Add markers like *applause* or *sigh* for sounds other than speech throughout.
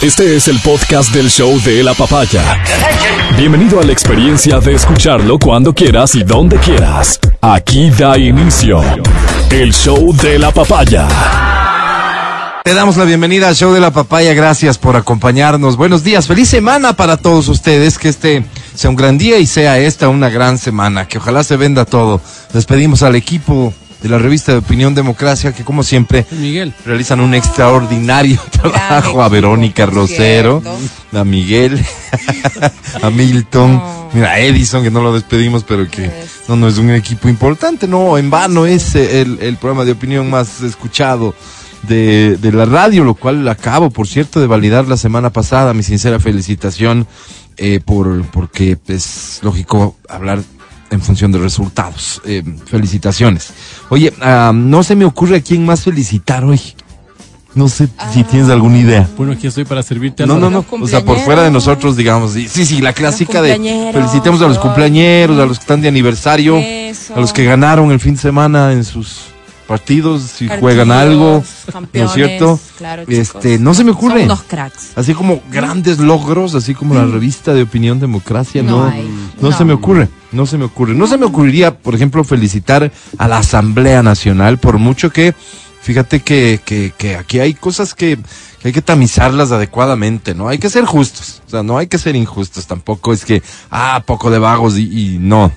Este es el podcast del show de la papaya. Bienvenido a la experiencia de escucharlo cuando quieras y donde quieras. Aquí da inicio el show de la papaya. Te damos la bienvenida al show de la papaya. Gracias por acompañarnos. Buenos días. Feliz semana para todos ustedes. Que este sea un gran día y sea esta una gran semana. Que ojalá se venda todo. Despedimos al equipo de la revista de Opinión Democracia, que como siempre Miguel. realizan un extraordinario *laughs* trabajo. A Verónica Rosero, a Miguel, *laughs* a Milton, mira, a Edison, que no lo despedimos, pero que no, no es un equipo importante, no, en vano es eh, el, el programa de opinión más escuchado de, de la radio, lo cual acabo, por cierto, de validar la semana pasada. Mi sincera felicitación eh, por porque es lógico hablar en función de resultados. Eh, felicitaciones. Oye, ah, no se me ocurre a quién más felicitar hoy. No sé si tienes alguna idea. Bueno, aquí estoy para servirte. No, no, no. O sea, por fuera de nosotros, digamos. Sí, sí, sí, la clásica de felicitemos a los cumpleañeros, a los que están de aniversario, Eso. a los que ganaron el fin de semana en sus partidos, si Partidos, juegan algo, ¿no es cierto? claro, chicos. este, no se me ocurre. Son unos cracks. Así como grandes logros, así como la revista de Opinión Democracia, no, No se me ocurre, no se me ocurre. No se me ocurriría, por ejemplo, felicitar a la Asamblea Nacional, por mucho que, fíjate que, que, que aquí hay cosas que, que hay que tamizarlas adecuadamente, ¿no? Hay que ser justos, o sea, no hay que ser injustos, tampoco es que, ah, poco de vagos y, y no.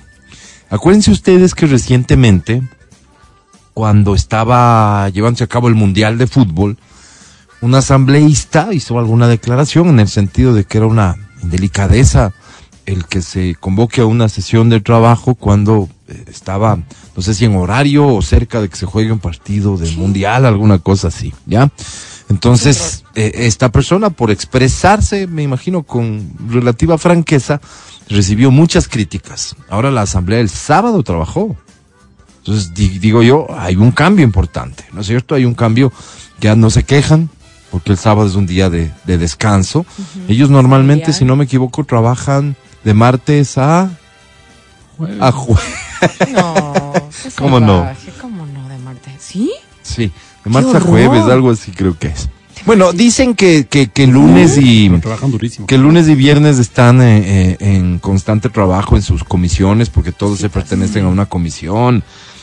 Acuérdense ustedes que recientemente, cuando estaba llevándose a cabo el Mundial de Fútbol, un asambleísta hizo alguna declaración en el sentido de que era una indelicadeza el que se convoque a una sesión de trabajo cuando eh, estaba, no sé si en horario o cerca de que se juegue un partido del mundial, alguna cosa así, ¿ya? Entonces, eh, esta persona, por expresarse, me imagino, con relativa franqueza, recibió muchas críticas. Ahora la asamblea el sábado trabajó. Entonces, di- digo yo, hay un cambio importante, ¿no es cierto? Hay un cambio, ya no se quejan, porque el sábado es un día de, de descanso. Ellos normalmente, si no me equivoco, trabajan de martes a, a jueves. *laughs* No. qué ¿Cómo no? ¿Cómo no de Marte? ¿Sí? Sí, de martes a jueves, algo así creo que es. Bueno, dicen que, que, que lunes y... Que lunes y viernes están eh, eh, en constante trabajo en sus comisiones, porque todos se pertenecen a una comisión,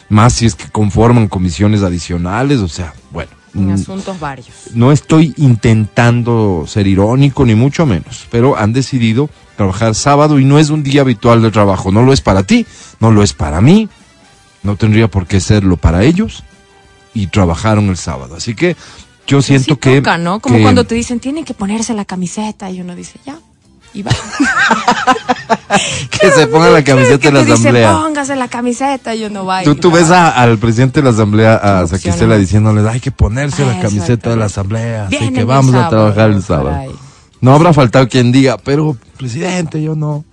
más si es que conforman comisiones adicionales, o sea, bueno. En mm, asuntos varios. no estoy intentando ser irónico, ni mucho menos, pero han decidido trabajar sábado y no es un día habitual de trabajo. No lo es para ti, no lo es para mí, no tendría por qué serlo para ellos y trabajaron el sábado. Así que yo siento Sí que. toca, ¿no? Como que- cuando te dicen, tienen que ponerse la camiseta y uno dice, ya. Y va. *laughs* que se ponga la camiseta de la te dice, asamblea. póngase la camiseta y uno va. y Tú, ves a- al presidente de la asamblea, a. Saquicela, diciéndoles, hay que ponerse la Ah, camiseta de la asamblea, así que vamos a trabajar el sábado. No habrá faltado quien diga, pero presidente, yo no.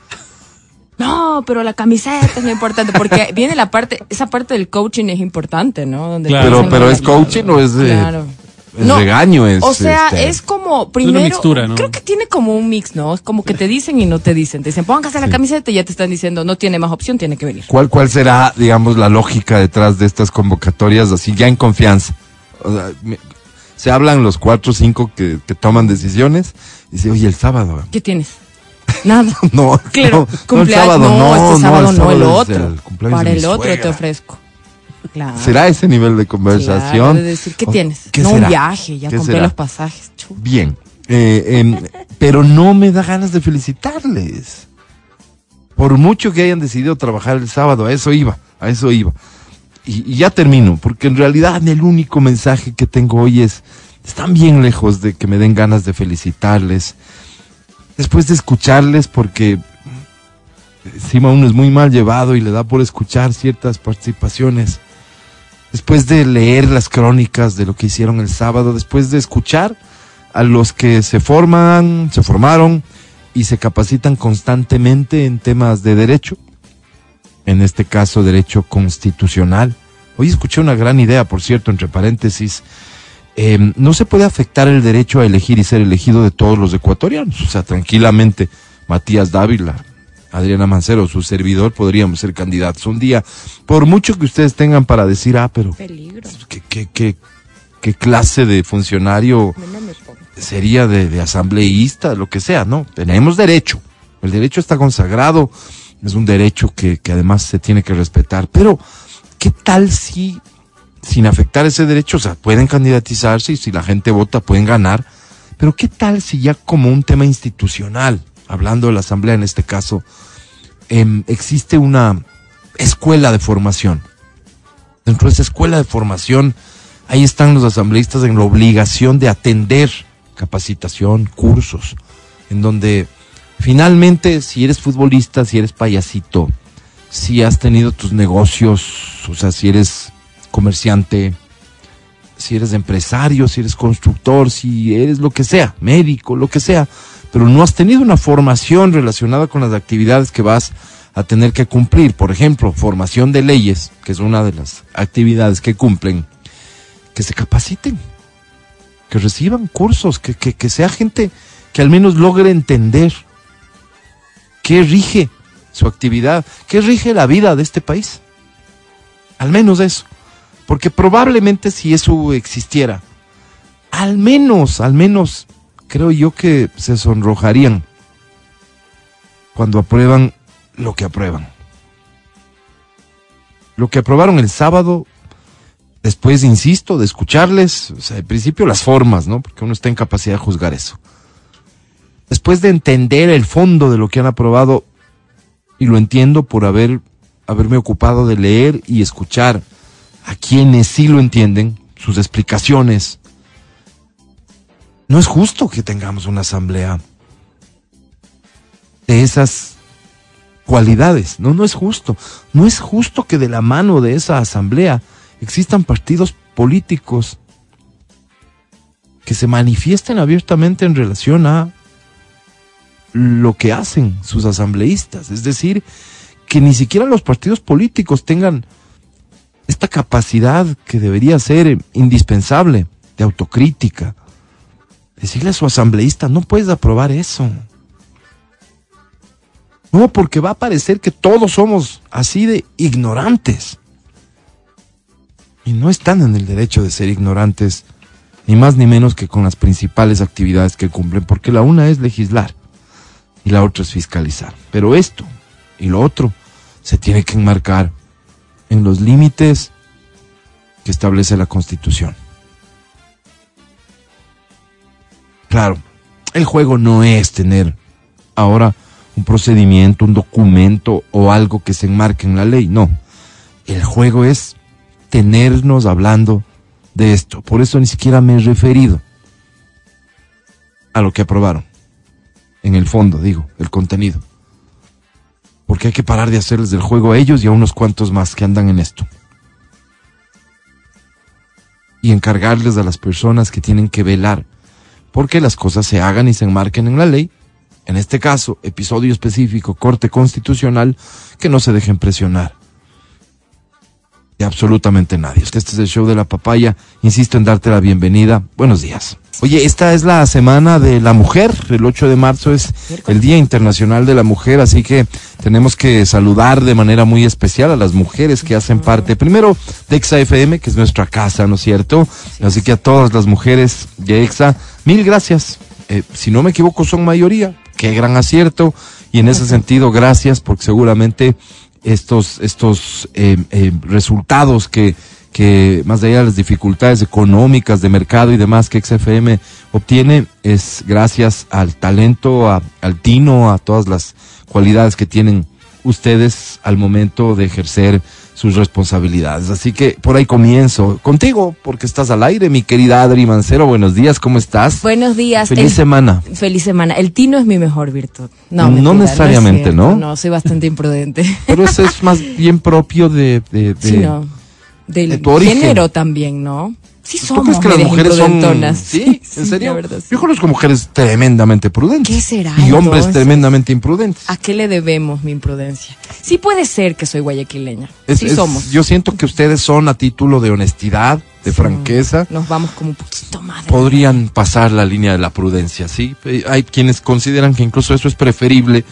No, pero la camiseta es muy importante porque viene la parte, esa parte del coaching es importante, ¿no? Donde Claro. Pero, pero "No, es coaching o es, eh, Es regaño, es, O sea, este, es como primero. mixtura, ¿no? Creo que tiene como un mix, ¿no? Es como que te dicen y no te dicen. Te dicen, póngase la camiseta y ya te están diciendo, no tiene más opción, tiene que venir. ¿Cuál, ¿Cuál será, digamos, la lógica detrás de estas convocatorias así ya en confianza? O sea, me- se hablan los cuatro o cinco que, que toman decisiones y dice, oye, el sábado. ¿Qué tienes? Nada. *laughs* No, Claro, no, no, el cumpleaños. sábado, no, no, este sábado no, el es otro. el Para el otro te ofrezco. Claro. ¿Será ese nivel de conversación? Claro, de decir, ¿qué tienes? ¿qué no será? un viaje, ya ¿Qué compré será? los pasajes. Bien, eh, pero no me da ganas de felicitarles. Por mucho que hayan decidido trabajar el sábado, a eso iba, a eso iba. Y, y ya termino, porque en realidad el único mensaje que tengo hoy es, están bien lejos de que me den ganas de felicitarles. Después de escucharles, porque encima uno es muy mal llevado y le da por escuchar ciertas participaciones. Después de leer las crónicas de lo que hicieron el sábado, después de escuchar a los que se forman, se formaron y se capacitan constantemente en temas de derecho, en este caso derecho constitucional. Hoy escuché una gran idea, por cierto, entre paréntesis. Eh, no se puede afectar el derecho a elegir y ser elegido de todos los ecuatorianos. O sea, tranquilamente, Matías Dávila, Adriana Mancero, su servidor, podríamos ser candidatos un día. Por mucho que ustedes tengan para decir, ah, pero Peligro. ¿qué, qué, qué, qué clase de funcionario No sería de, de asambleísta, lo que sea, ¿no? Tenemos derecho. El derecho está consagrado, es un derecho que, que además se tiene que respetar. Pero, ¿qué tal si, sin afectar ese derecho, o sea, pueden candidatizarse y si la gente vota pueden ganar? Pero, ¿qué tal si ya como un tema institucional, hablando de la asamblea en este caso, em, existe una escuela de formación? Dentro de esa escuela de formación, ahí están los asambleístas en la obligación de atender capacitación, cursos, en donde finalmente, si eres futbolista, si eres payasito, si has tenido tus negocios, o sea, si eres comerciante, si eres empresario, si eres constructor, si eres lo que sea, médico, lo que sea, pero no has tenido una formación relacionada con las actividades que vas a tener que cumplir. Por ejemplo, formación de leyes, que es una de las actividades que cumplen, que se capaciten, que reciban cursos, que, que, que sea gente que al menos logre entender qué rige su actividad, qué rige la vida de este país. Al menos eso. Porque probablemente si eso existiera, al menos, al menos, creo yo que se sonrojarían cuando aprueban lo que aprueban. Lo que aprobaron el sábado, después, insisto, de escucharles, o sea, al principio las formas, ¿no? Porque uno está en capacidad de juzgar eso. Después de entender el fondo de lo que han aprobado, y lo entiendo por haber, haberme ocupado de leer y escuchar a quienes sí lo entienden, sus explicaciones. No es justo que tengamos una asamblea de esas cualidades. No, no es justo. No es justo que de la mano de esa asamblea existan partidos políticos que se manifiesten abiertamente en relación a lo que hacen sus asambleístas. Es decir, que ni siquiera los partidos políticos tengan esta capacidad que debería ser indispensable de autocrítica. Decirle a su asambleísta, no puedes aprobar eso. No, porque va a parecer que todos somos así de ignorantes. Y no están en el derecho de ser ignorantes, ni más ni menos que con las principales actividades que cumplen, porque la una es legislar y la otra es fiscalizar. Pero esto y lo otro se tiene que enmarcar en los límites que establece la Constitución. Claro, el juego no es tener ahora un procedimiento, un documento o algo que se enmarque en la ley, no. El juego es tenernos hablando de esto. Por eso ni siquiera me he referido a lo que aprobaron. En el fondo, digo, el contenido. Porque hay que parar de hacerles del juego a ellos y a unos cuantos más que andan en esto. Y encargarles a las personas que tienen que velar porque las cosas se hagan y se enmarquen en la ley. En este caso, episodio específico, corte constitucional, que no se dejen presionar de absolutamente nadie. Este es el show de la papaya. Insisto en darte la bienvenida. Buenos días. Oye, esta es la semana de la mujer. El 8 de marzo es el Día Internacional de la Mujer, así que tenemos que saludar de manera muy especial a las mujeres que hacen parte, primero, de EXA FM, que es nuestra casa, ¿no es cierto? Así que a todas las mujeres de EXA, mil gracias. Eh, si no me equivoco, son mayoría. Qué gran acierto. Y en ese sentido, gracias, porque seguramente estos, estos eh, eh, resultados que, que más allá de las dificultades económicas de mercado y demás que XFM obtiene es gracias al talento, a- al tino, a todas las cualidades que tienen ustedes al momento de ejercer sus responsabilidades. Así que por ahí comienzo contigo, porque estás al aire, mi querida Adri Mancero. Buenos días, ¿cómo estás? Buenos días. Feliz El- semana. Feliz semana. El tino es mi mejor virtud. No, No mentira, necesariamente, es cierto. ¿no? No, soy bastante imprudente. Pero eso es más bien propio de... de, de- Sí, no. Del de tu origen. género también, ¿no? Sí ¿Tú somos crees que las medias mujeres son... imprudentonas. ¿Sí? sí, ¿En serio? verdad, sí. Yo conozco mujeres tremendamente prudentes. ¿Qué será, Y hombres entonces? tremendamente imprudentes. ¿A qué le debemos mi imprudencia? Sí puede ser que soy guayaquileña. Es- sí es- somos. Yo siento que ustedes son a título de honestidad, de Sí. franqueza. Nos vamos como un poquito más. Podrían pasar la línea de la prudencia, ¿sí? Eh, Hay quienes consideran que incluso eso es preferible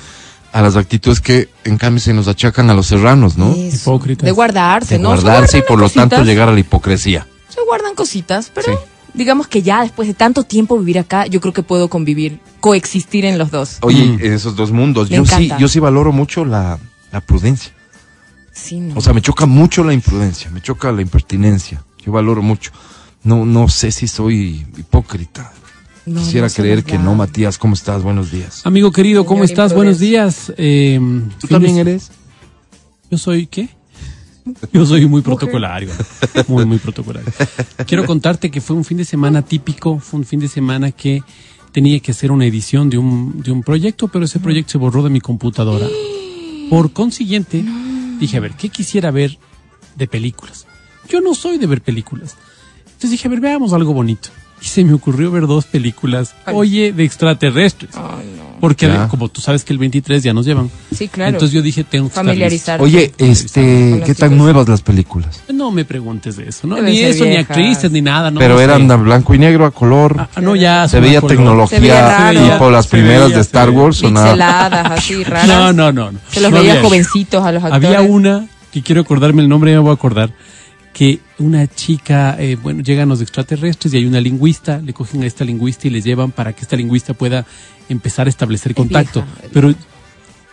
a las actitudes que en cambio se nos achacan a los serranos, ¿no? Eso. Hipócritas. De guardarse, De ¿no? Se guardarse y por lo tanto llegar a la hipocresía. Se guardan cositas, pero Sí. digamos que ya después de tanto tiempo vivir acá, yo creo que puedo convivir, coexistir en los dos. Oye, Mm. en esos dos mundos, Me yo sí, yo sí valoro mucho la, la prudencia. Sí, no. O sea, me choca mucho la imprudencia, me choca la impertinencia. Yo valoro mucho. No, no sé si soy hipócrita. No, Quisiera no creer que no, Matías. ¿Cómo estás? Buenos días. Amigo querido, ¿cómo Señor estás? Buenos días. Eh, ¿Tú también eres? Yo soy, ¿qué? Yo soy muy protocolario. Muy, muy protocolario. Quiero *laughs* contarte que fue un fin de semana típico, fue un fin de semana que tenía que hacer una edición de un, de un proyecto, pero ese proyecto se borró de mi computadora. *gasps* Por consiguiente, dije, a ver, ¿qué quisiera ver de películas? Yo no soy de ver películas. Entonces dije, a ver, veamos algo bonito. Y se me ocurrió ver dos películas, oye, de extraterrestres. Ay, no. Porque Ya. como tú sabes que el 23 ya nos llevan. Sí, claro. Entonces yo dije, tengo que Familiarizar. Oye, este, ¿qué tan nuevas las películas? No me preguntes de eso, ¿no? Deben ni eso, ni actrices, ni nada. No, Pero eran a blanco y negro, a color. Ah, no, ya. se veía a color. Se veía tecnología raro. tipo las primeras veía, de Star. Wars o nada. Pixeladas, *laughs* así, raras. No, no, no. no. Se los No veía jovencitos a los actores. Había una, que quiero acordarme el nombre, ya me voy a acordar, que una chica, eh, bueno, llegan los extraterrestres y hay una lingüista, le cogen a esta lingüista y le llevan para que esta lingüista pueda empezar a establecer contacto. vieja, Pero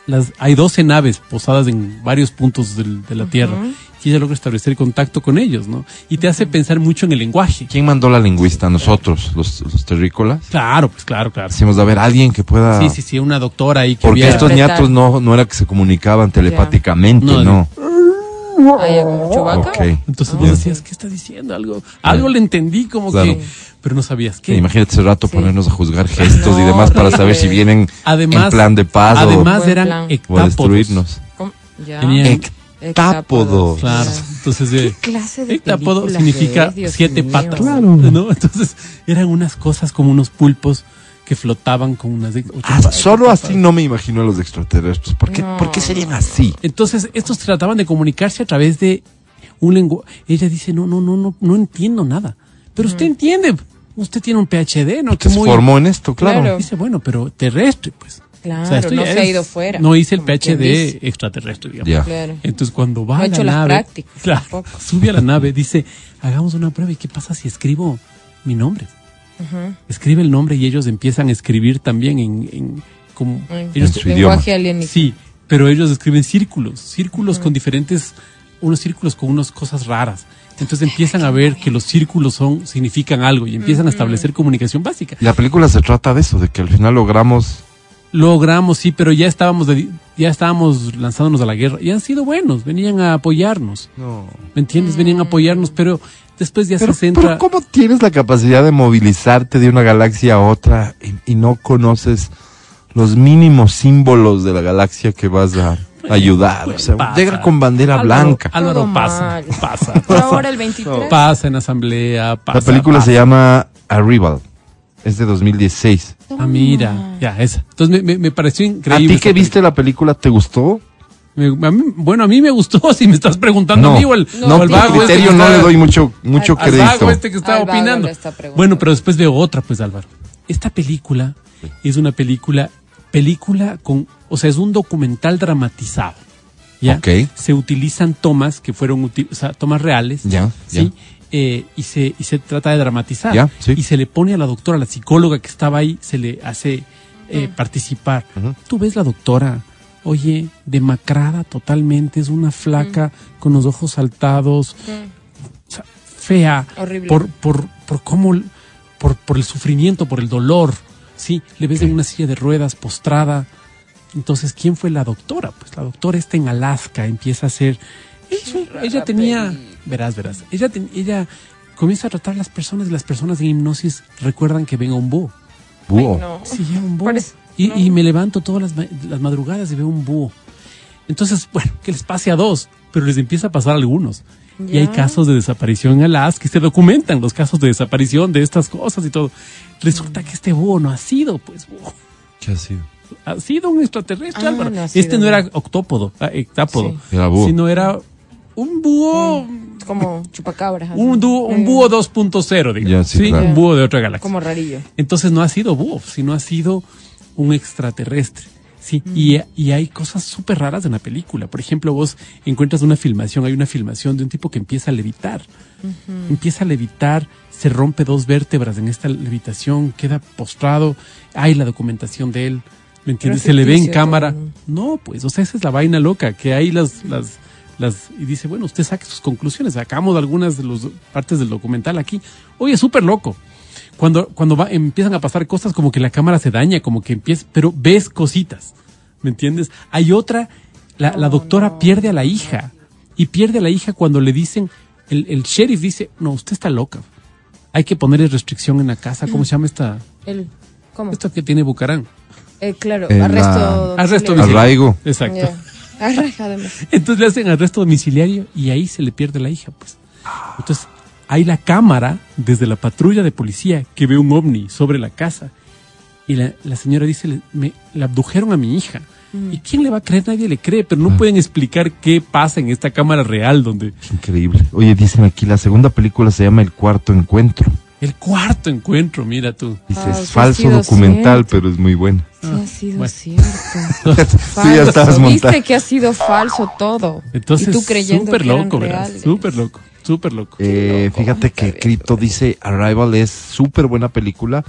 las, hay 12 naves posadas en varios puntos del- de la Tierra y ella logra establecer contacto con ellos, ¿no? Y te hace pensar mucho en el lenguaje. ¿Quién mandó la lingüista? ¿Nosotros, los, los terrícolas? Claro, pues claro, claro. Decimos, a ver, alguien que pueda... Sí, sí, sí, una doctora ahí que Porque estos ñatos no, no era que se comunicaban telepáticamente, No, no. Chewbacca. Ok. Entonces vos decías, ¿qué está diciendo? Algo, algo le entendí como Claro. que, pero no sabías qué. Imagínate ese rato Sí. ponernos a juzgar gestos y demás para saber si vienen Además, en plan de paz o- además Buen eran plan. o destruirnos. Ya. Hectápodos. Claro. Entonces, eh, ¿Qué clase de películas significa Dios siete mío? patas. Claro. ¿no? Entonces, eran unas cosas como unos pulpos que flotaban con unas ocho Ah, solo ocho así no me imagino a los extraterrestres. ¿Por qué, No. ¿por qué serían así? Entonces, estos trataban de comunicarse a través de un lenguaje. Ella dice, no, no, no, no, no entiendo nada. Pero usted entiende. Usted tiene un PhD, ¿no? Se Que muy... formó en esto, claro. Claro. Dice, bueno, pero terrestre, pues. Claro, esto no se ha es- ido fuera, No hice el PhD extraterrestre, digamos. Ya. Claro. Entonces cuando va No a ha la nave, claro, sube a la nave, dice, hagamos una prueba y qué pasa si escribo mi nombre. Escribe el nombre y ellos empiezan a escribir también en, en como En ellos, su lenguaje alienígena. sí, pero ellos escriben círculos, círculos con diferentes, unos círculos con unas cosas raras. Entonces empiezan a ver que los círculos son significan algo y empiezan a establecer comunicación básica. La película se trata de eso, de que al final logramos... Logramos, sí, pero ya estábamos de- ya estábamos lanzándonos a la guerra y han sido buenos, venían a apoyarnos. No. ¿Me entiendes? Venían a apoyarnos, pero después ya Pero, se centra. pero ¿cómo tienes la capacidad de movilizarte de una galaxia a otra y, y no conoces los mínimos símbolos de la galaxia que vas a *laughs* ayudar? O sea, Pasa. llega con bandera Álvaro- blanca. Álvaro Todo pasa, mal. pasa, ahora el 23. pasa en asamblea, pasa. La película pasa. se llama Arrival. Es de 2016. Ah, mira, ya, esa. Entonces me, me, me pareció ¿A increíble. ti esa que viste la película te gustó? Película. Me- a mí- bueno, a mí me gustó, *laughs* si me estás preguntando a mí o al, No, o no, al vago este criterio que no está- le doy mucho, mucho al crédito. vago este que estaba Al opinando. está. Bueno, pero después veo otra, pues Álvaro. Esta película es una película, película con, o sea, es un documental dramatizado. ¿ya? Ok. Se utilizan tomas que fueron, o sea, tomas reales. Ya, ¿sí? Eh, y, se, y se trata de dramatizar. Ya, sí. Y se le pone a la doctora, la psicóloga que estaba ahí, se le hace eh, participar. Ujú. Tú ves la doctora, oye, demacrada totalmente, es una flaca con los ojos saltados, o sea, fea, Horrible. por, por, por cómo, por, por el sufrimiento, por el dolor, sí, le ves en una silla de ruedas postrada. Entonces, ¿quién fue la doctora? Pues la doctora está en Alaska, empieza a hacer, ella, ella tenía, verás, verás, ella, ten- ella comienza a tratar a las personas y las personas en hipnosis recuerdan que ven a un búho. Búho. Ay, no. Sí, un búho. Parece- y, no. y me levanto todas las, ma- las madrugadas y veo un búho. Entonces, *laughs* bueno, que les pase a dos, pero les empieza a pasar a algunos. Y hay Ya. casos de desaparición en Alaska que se documentan los casos de desaparición de estas cosas y todo. Resulta que este búho no ha sido, pues, búho. ¿Qué ha sido? Ha sido un extraterrestre, Ah, Álvaro. no sido, este no no. era octópodo, ah, hectápodo, Sí. Era búho. sino era un búho, Como chupacabras. un, dúo- un Mm, búho 2.0, digamos. Ya, sí, claro. un búho de otra galaxia. Como rarillo. Entonces no ha sido búho, sino ha sido un extraterrestre. Sí, y, y hay cosas súper raras en la película. Por ejemplo, vos encuentras una filmación, hay una filmación de un tipo que empieza a levitar. Empieza a levitar, se rompe dos vértebras en esta levitación, queda postrado, hay la documentación de él. ¿Me entiendes? Se le ve en cámara. No, pues, o sea, esa es la vaina loca, que hay las, las, las, y dice, bueno, usted saque sus conclusiones, sacamos algunas de las partes del documental aquí. Oye, súper loco. Cuando, cuando va, empiezan a pasar cosas como que la cámara se daña, como que empieza, pero ves cositas, ¿me entiendes? Hay otra, la, la doctora pierde a la hija, y pierde a la hija cuando le dicen, el, el sheriff dice, no, usted está loca. Hay que ponerle restricción en la casa, ¿cómo se llama esta, El, ¿Cómo? esto que tiene Bucarán? Eh, claro, El, arresto. Arresto domiciliario. Arraigo. Exacto. Arraigo, además. Entonces le hacen arresto domiciliario y ahí se le pierde la hija, pues. Entonces, hay la cámara desde la patrulla de policía que ve un ovni sobre la casa. Y la, la señora dice, le, me, la abdujeron a mi hija. ¿Y quién le va a creer? Nadie le cree, pero no pueden explicar qué pasa en esta cámara real donde Increíble. Oye, dicen aquí, la segunda película se llama El Cuarto Encuentro. el cuarto encuentro, mira tú. Dice, Ah, es sí falso documental, cierto. pero es muy bueno. Sí, ha sido bueno. cierto. *laughs* Tú ya estabas. Viste que ha sido falso todo. Entonces, súper loco, ¿verdad? Súper loco, súper loco. Eh, loco. fíjate que Crypto dice Arrival es súper buena película.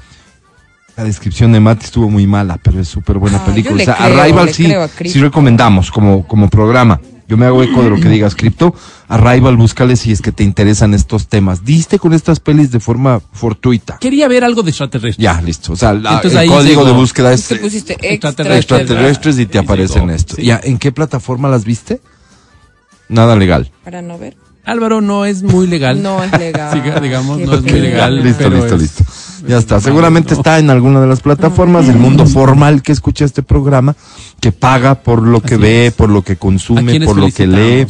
La descripción de Mati estuvo muy mala, pero es súper buena Ah, película. O sea, creo, Arrival sí, sí recomendamos como, como programa. Yo me hago eco de lo que *clears throat* digas, Crypto. Arrival, búscale si es que te interesan estos temas. Diste con estas pelis de forma fortuita. Quería ver algo de extraterrestre. Ya, listo. O sea, la- Entonces el código llegó. de búsqueda es pusiste Extraterrestres. extraterrestres y te Ahí aparece llegó, en esto. sí. Ya, ¿en qué plataforma las viste? Nada legal. Para no ver. Álvaro no es muy legal. No es legal. *laughs* Siga, digamos, Qué no es muy legal. listo, pero listo, es- listo. Ya está. es Seguramente está en alguna de las plataformas del mundo formal que escucha este programa, que paga por lo que Así ve, es. por lo que ¿A consume, por lo que lee.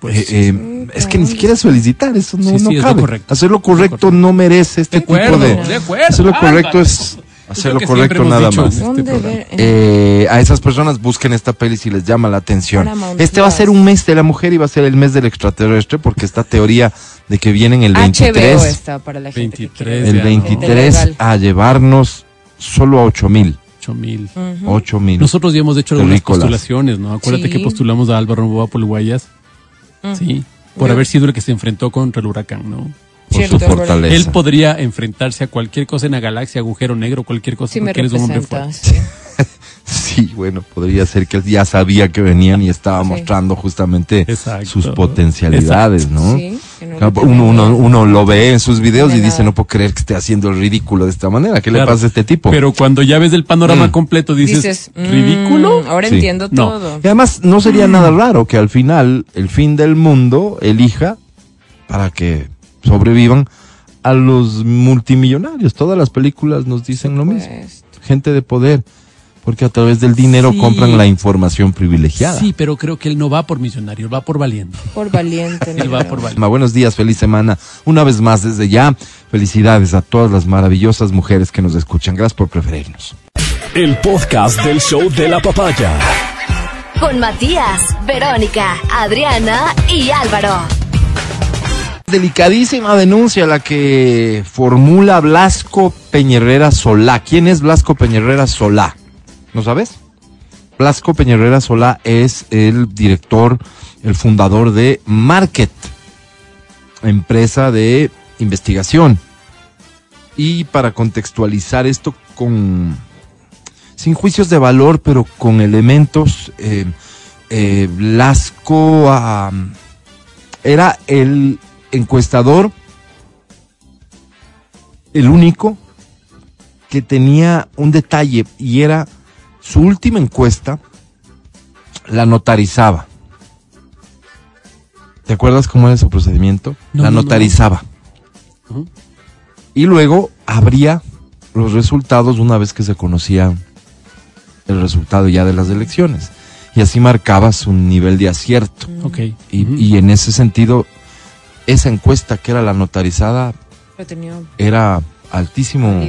Por. Eh, eh, es que ni siquiera es felicitar, eso no, Sí, sí, no es lo cabe. correcto. Hacer lo correcto no merece este de acuerdo, tipo de. de acuerdo. Hacer lo correcto Es hacer lo correcto nada más. este Eh, a esas personas busquen esta peli si les llama la atención. Este va a ser un mes de la mujer y va a ser el mes del extraterrestre porque esta teoría de que vienen el HBO 23, está para la gente. que 23, quiere el ver. ya, 23 Legal. a llevarnos solo a 8 mil. Ocho mil. 8 mil. Nosotros ya hemos hecho algunas postulaciones, ¿no? Acuérdate Sí. que postulamos a Álvaro Novoa por Guayas. Sí. Por Yo- haber sido el que se enfrentó contra el huracán, ¿no? Cierto, su fortaleza. Él podría enfrentarse a cualquier cosa en la galaxia, agujero negro, cualquier cosa, Sí me porque él es un hombre representa. fuerte. sí. *laughs* Sí, bueno, podría ser que él ya sabía que venían y estaba Sí. mostrando justamente Exacto. sus potencialidades, ¿no? Sí, no uno, lo ve en sus videos De y dice, no puedo creer que esté haciendo el ridículo de esta manera. ¿Qué le pasa a este tipo? Pero cuando ya ves el panorama Mm. completo dices, Dices, mm, ¿ridículo? ahora Sí. entiendo No. todo. Y además no sería Mm. nada raro que al final el fin del mundo elija para que sobrevivan a los multimillonarios. Todas las películas nos dicen lo mismo. Gente de poder, porque a través del dinero Sí. compran la información privilegiada. Sí, pero creo que él no va por millonario, va por valiente. por valiente. *laughs* Él va por valiente. Ma, Buenos días, feliz semana. Una vez más desde ya, felicidades a todas las maravillosas mujeres que nos escuchan. Gracias por preferirnos. El podcast del show de la papaya. Con Matías, Verónica, Adriana y Álvaro. Delicadísima denuncia la que formula Blasco Peñerrera Solá. ¿Quién es Blasco Peñerrera Solá? ¿No sabes? Blasco Peñerrera Solá es el director, el fundador de Market, empresa de investigación. Y para contextualizar esto con, sin juicios de valor, pero con elementos, eh, eh, Blasco era el encuestador, el único que tenía un detalle y era su última encuesta la notarizaba. ¿Te acuerdas cómo era su procedimiento? No, la no, no. notarizaba. Y luego abría los resultados una vez que se conocía el resultado ya de las elecciones. Y así marcaba su nivel de acierto. Ok. Y, Ujú. y en ese sentido, esa encuesta que era la notarizada era altísimo,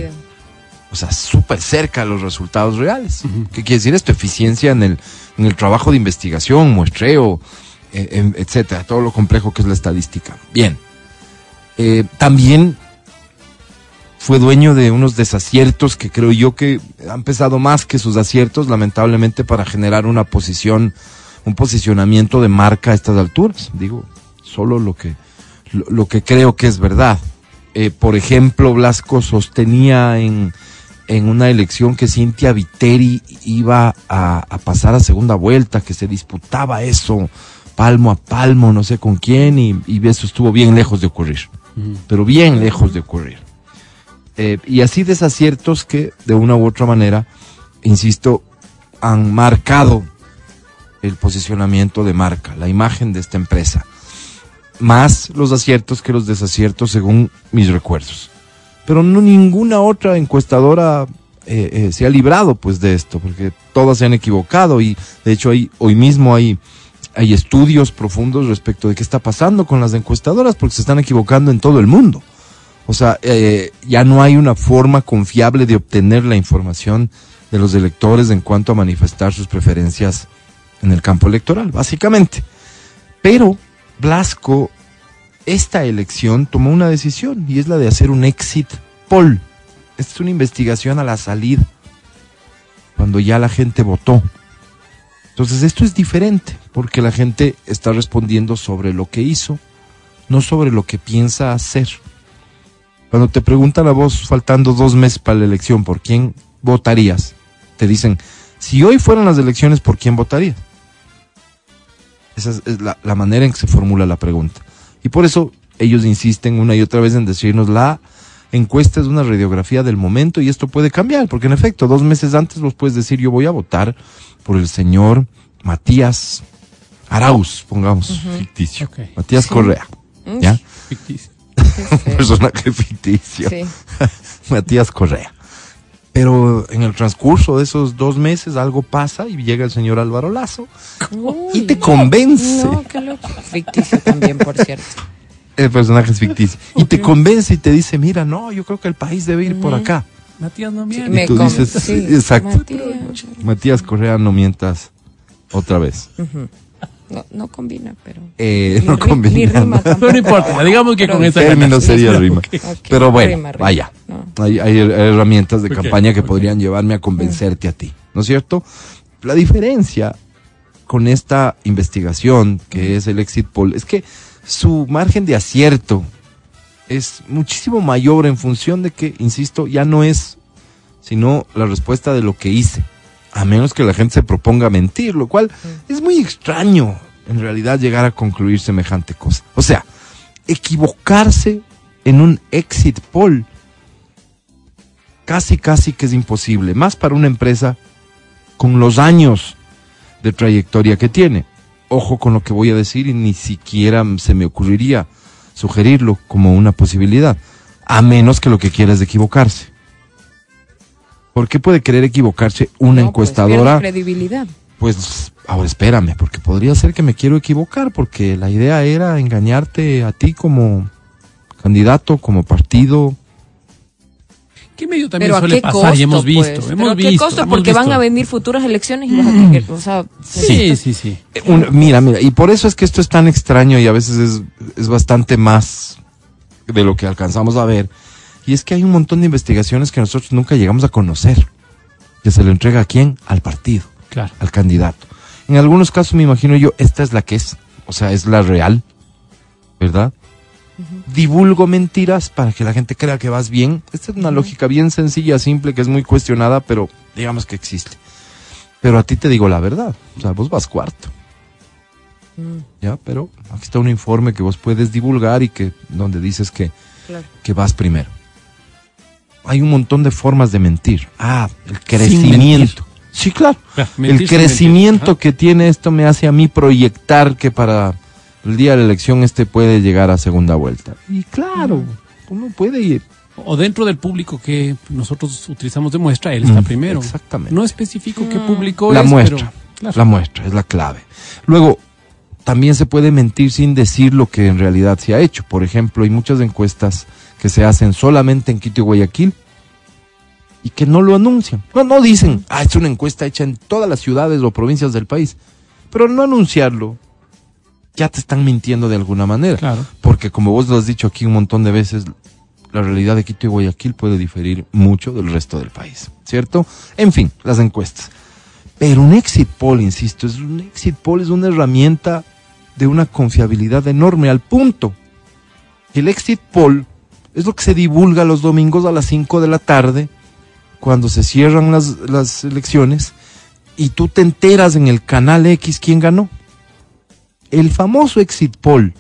o sea, súper cerca de los resultados reales. ¿Qué quiere decir esto? Eficiencia en el, en el trabajo de investigación, muestreo, eh, em, etcétera, todo lo complejo que es la estadística. Bien. Eh, también fue dueño de unos desaciertos que creo yo que han pesado más que sus aciertos, lamentablemente, para generar una posición, un posicionamiento de marca a estas alturas. Digo, solo lo que, lo, lo que creo que es verdad. Eh, por ejemplo, Blasco sostenía en, en una elección que Cintia Viteri iba a, a pasar a segunda vuelta, que se disputaba eso palmo a palmo, no sé con quién, y, y eso estuvo bien lejos de ocurrir, pero bien lejos de ocurrir. Eh, y así desaciertos que de una u otra manera, insisto, han marcado el posicionamiento de marca, la imagen de esta empresa. Más los aciertos que los desaciertos según mis recuerdos. Pero no ninguna otra encuestadora eh, eh, se ha librado pues de esto, porque todas se han equivocado y de hecho hay, hoy mismo hay, hay estudios profundos respecto de qué está pasando con las encuestadoras porque se están equivocando en todo el mundo. O sea, eh, ya no hay una forma confiable de obtener la información de los electores en cuanto a manifestar sus preferencias en el campo electoral, básicamente. Pero Blasco, esta elección tomó una decisión y es la de hacer un exit poll. Esta es una investigación a la salida, cuando ya la gente votó. Entonces esto es diferente, porque la gente está respondiendo sobre lo que hizo, no sobre lo que piensa hacer. Cuando te preguntan a vos, faltando dos meses para la elección, ¿por quién votarías? Te dicen, si hoy fueran las elecciones, ¿por quién votarías? Esa es, la, la manera en que se formula la pregunta. Y por eso ellos insisten una y otra vez en decirnos la encuesta es una radiografía del momento y esto puede cambiar, porque en efecto, dos meses antes vos puedes decir yo voy a votar por el señor Matías Arauz, pongamos ficticio. Matías Sí. Correa. ¿Ya? Ficticio. Un *laughs* personaje ficticio. Sí. *laughs* Matías Correa. Pero en el transcurso de esos dos meses algo pasa y llega el señor Álvaro Lazo y Uy, te convence. No, qué loco. Ficticio también, por cierto. El personaje es ficticio. Y te convence y te dice, mira, no, yo creo que el país debe ir por acá. Matías no Y miente. Me tú dices, sí, exacto. Matías. Matías Correa, no mientas otra vez. No, no combina, pero. Eh, Ni no combina. Ni rima Pero tampoco. no importa, digamos que Pero- con esa término sería *laughs* rima. Pero bueno, rima, rima. vaya. No. Hay, hay herramientas de campaña que podrían llevarme a convencerte a ti, ¿no es cierto? La diferencia con esta investigación, que es el exit poll, es que su margen de acierto es muchísimo mayor en función de que, insisto, ya no es sino la respuesta de lo que hice, a menos que la gente se proponga mentir, lo cual es muy extraño en realidad llegar a concluir semejante cosa. O sea, equivocarse en un exit poll casi casi que es imposible, más para una empresa con los años de trayectoria que tiene. Ojo con lo que voy a decir y ni siquiera se me ocurriría sugerirlo como una posibilidad, a menos que lo que quiera es equivocarse. ¿Por qué puede querer equivocarse una No, pues, encuestadora? pierde credibilidad. Pues ahora espérame, porque podría ser que me quiero equivocar, porque la idea era engañarte a ti como candidato, como partido. ¿Qué medio también Pero a suele qué pasar costo, y hemos visto, pues? hemos ¿Pero a qué visto. costo? hemos Porque van a venir futuras elecciones y vas a tener, o sea, Sí, sí, sí. Eh, un- mira, mira, y por eso es que esto es tan extraño y a veces es, es bastante más de lo que alcanzamos a ver. Y es que hay un montón de investigaciones que nosotros nunca llegamos a conocer. Que se le entrega a quién? Al partido, Claro. al candidato. En algunos casos me imagino yo, esta es la que es, o sea, es la real, ¿verdad? Divulgo mentiras para que la gente crea que vas bien. Esta es una lógica bien sencilla, simple, que es muy cuestionada, pero digamos que existe. Pero a ti te digo la verdad, o sea, vos vas cuarto. Ya, pero aquí está un informe que vos puedes divulgar y que donde dices que, Claro. que vas primero. Hay un montón de formas de mentir. Ah, el crecimiento. Sí, claro. Mentir el crecimiento que tiene esto me hace a mí proyectar que para el día de la elección este puede llegar a segunda vuelta. Y claro, uno puede ir. O dentro del público que nosotros utilizamos de muestra, él está Mm, primero. exactamente. No especifico qué público la es, muestra. pero- claro. La muestra es la clave. Luego, también se puede mentir sin decir lo que en realidad se ha hecho. Por ejemplo, hay muchas encuestas que se hacen solamente en Quito y Guayaquil y que no lo anuncian. No, no dicen, ah, es una encuesta hecha en todas las ciudades o provincias del país. Pero no anunciarlo, ya te están mintiendo de alguna manera. Claro. Porque como vos lo has dicho aquí un montón de veces, la realidad de Quito y Guayaquil puede diferir mucho del resto del país, ¿cierto? En fin, las encuestas. Pero un exit poll, insisto, es un exit poll es una herramienta de una confiabilidad enorme al punto que el exit poll es lo que se divulga los domingos a las 5 de la tarde cuando se cierran las, las elecciones y tú te enteras en el canal X quién ganó. El famoso exit poll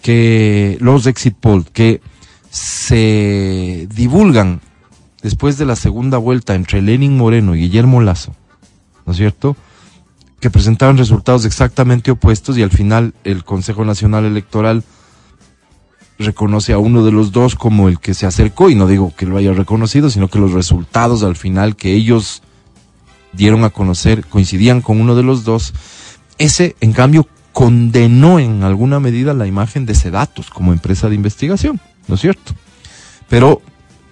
que los exit poll que se divulgan después de la segunda vuelta entre Lenin Moreno y Guillermo Lazo, ¿no es cierto? Que presentaban resultados exactamente opuestos y al final el Consejo Nacional Electoral reconoce a uno de los dos como el que se acercó, y no digo que lo haya reconocido, sino que los resultados al final que ellos dieron a conocer coincidían con uno de los dos. Ese, en cambio, condenó en alguna medida la imagen de Sedatos como empresa de investigación, ¿no es cierto? Pero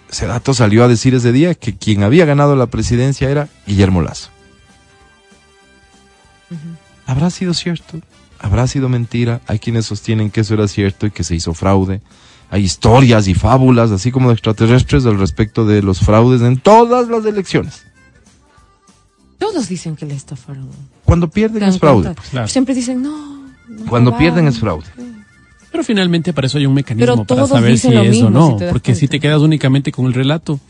Sedatos salió a decir ese día que quien había ganado la presidencia era Guillermo Lazo. ¿Habrá sido cierto? ¿Habrá sido mentira? Hay quienes sostienen que eso era cierto y que se hizo fraude. Hay historias y fábulas, así como de extraterrestres, al respecto de los fraudes en todas las elecciones. Todos dicen que le estafaron. Cuando pierden es fraude. pues. Claro. Siempre dicen, no. no Cuando robaron". pierden es fraude. Pero finalmente para eso hay un mecanismo Pero para saber si es o no. si porque si te quedas únicamente con el relato,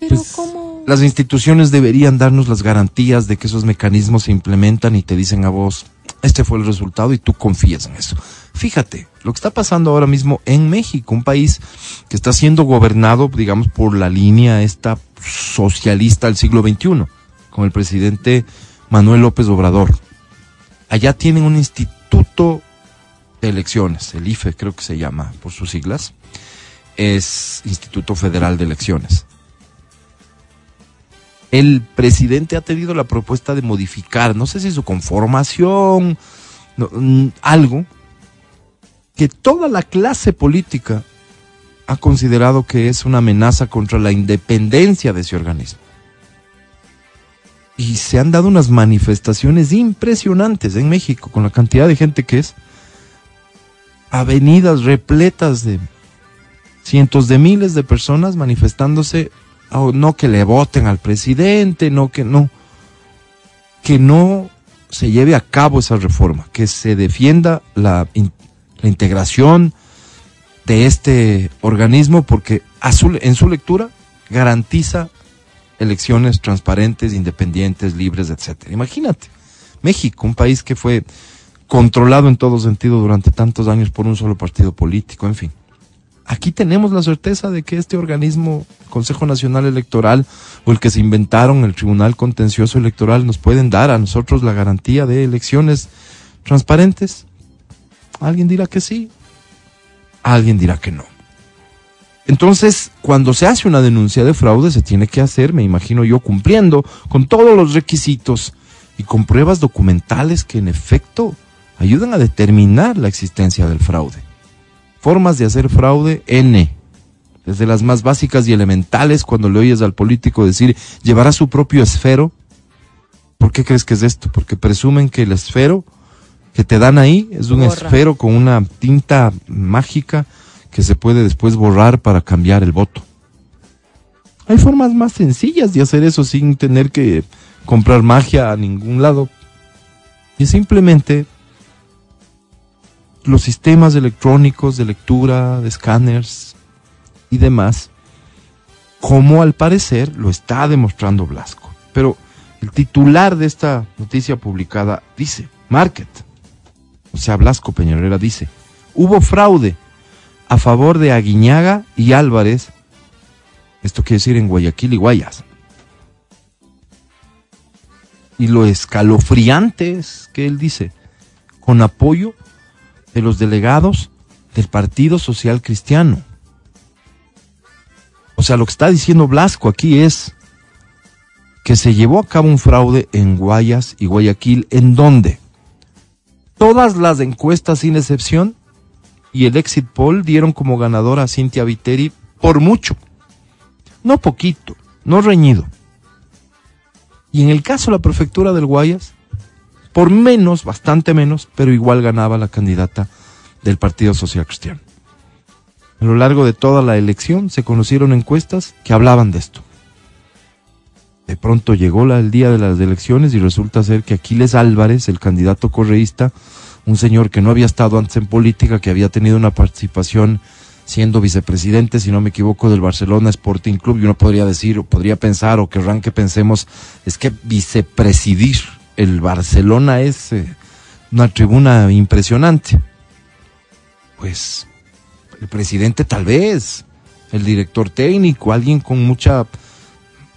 Pero Pues, ¿cómo? Las instituciones deberían darnos las garantías de que esos mecanismos se implementan y te dicen a vos, este fue el resultado y tú confías en eso. Fíjate, lo que está pasando ahora mismo en México, un país que está siendo gobernado, digamos, por la línea esta socialista del siglo XXI, con el presidente Manuel López Obrador. Allá tienen un instituto de elecciones, el IFE creo que se llama por sus siglas, es Instituto Federal de Elecciones el presidente ha tenido la propuesta de modificar, no sé si su conformación, mm, algo que toda la clase política ha considerado que es una amenaza contra la independencia de ese organismo. Y se han dado unas manifestaciones impresionantes en México con la cantidad de gente que es. Avenidas repletas de cientos de miles de personas manifestándose oh, no que le voten al presidente, no que no, que no se lleve a cabo esa reforma, que se defienda la, in- la integración de este organismo porque a en su lectura garantiza elecciones transparentes, independientes, libres, etcétera. Imagínate, México, un país que fue controlado en todo sentido durante tantos años por un solo partido político, en fin aquí tenemos la certeza de que este organismo, Consejo Nacional Electoral, o el que se inventaron, el Tribunal Contencioso Electoral, nos pueden dar a nosotros la garantía de elecciones transparentes. Alguien dirá que sí, alguien dirá que no. Entonces, cuando se hace una denuncia de fraude, se tiene que hacer, me imagino yo, cumpliendo con todos los requisitos y con pruebas documentales que en efecto ayudan a determinar la existencia del fraude formas de hacer fraude N. Desde las más básicas y elementales, cuando le oyes al político decir, llevará su propio esfero. ¿Por qué crees que es esto? Porque presumen que el esfero que te dan ahí es un Borra. esfero con una tinta mágica que se puede después borrar para cambiar el voto. Hay formas más sencillas de hacer eso sin tener que comprar magia a ningún lado. Y simplemente los sistemas electrónicos de lectura, de escáneres y demás, como al parecer lo está demostrando Blasco. Pero el titular de esta noticia publicada dice, Market, o sea, Blasco Peñarera dice, hubo fraude a favor de Aguiñaga y Álvarez, esto quiere decir en Guayaquil y Guayas. Y lo escalofriante es que él dice, con apoyo de los delegados del Partido Social Cristiano. O sea, lo que está diciendo Blasco aquí es que se llevó a cabo un fraude en Guayas y Guayaquil, en donde todas las encuestas sin excepción y el exit poll dieron como ganadora a Cintia Viteri por mucho. No poquito, no reñido. Y en el caso de la prefectura del Guayas, por menos, bastante menos, pero igual ganaba la candidata del Partido Social Cristiano. A lo largo de toda la elección se conocieron encuestas que hablaban de esto. De pronto llegó la- el día de las elecciones y resulta ser que Aquiles Álvarez, el candidato correísta, un señor que no había estado antes en política, que había tenido una participación siendo vicepresidente, si no me equivoco, del Barcelona Sporting Club, y uno podría decir, o podría pensar, o querrán que pensemos, es que vicepresidir el Barcelona es eh, una tribuna impresionante. Pues el presidente tal vez, el director técnico, alguien con mucha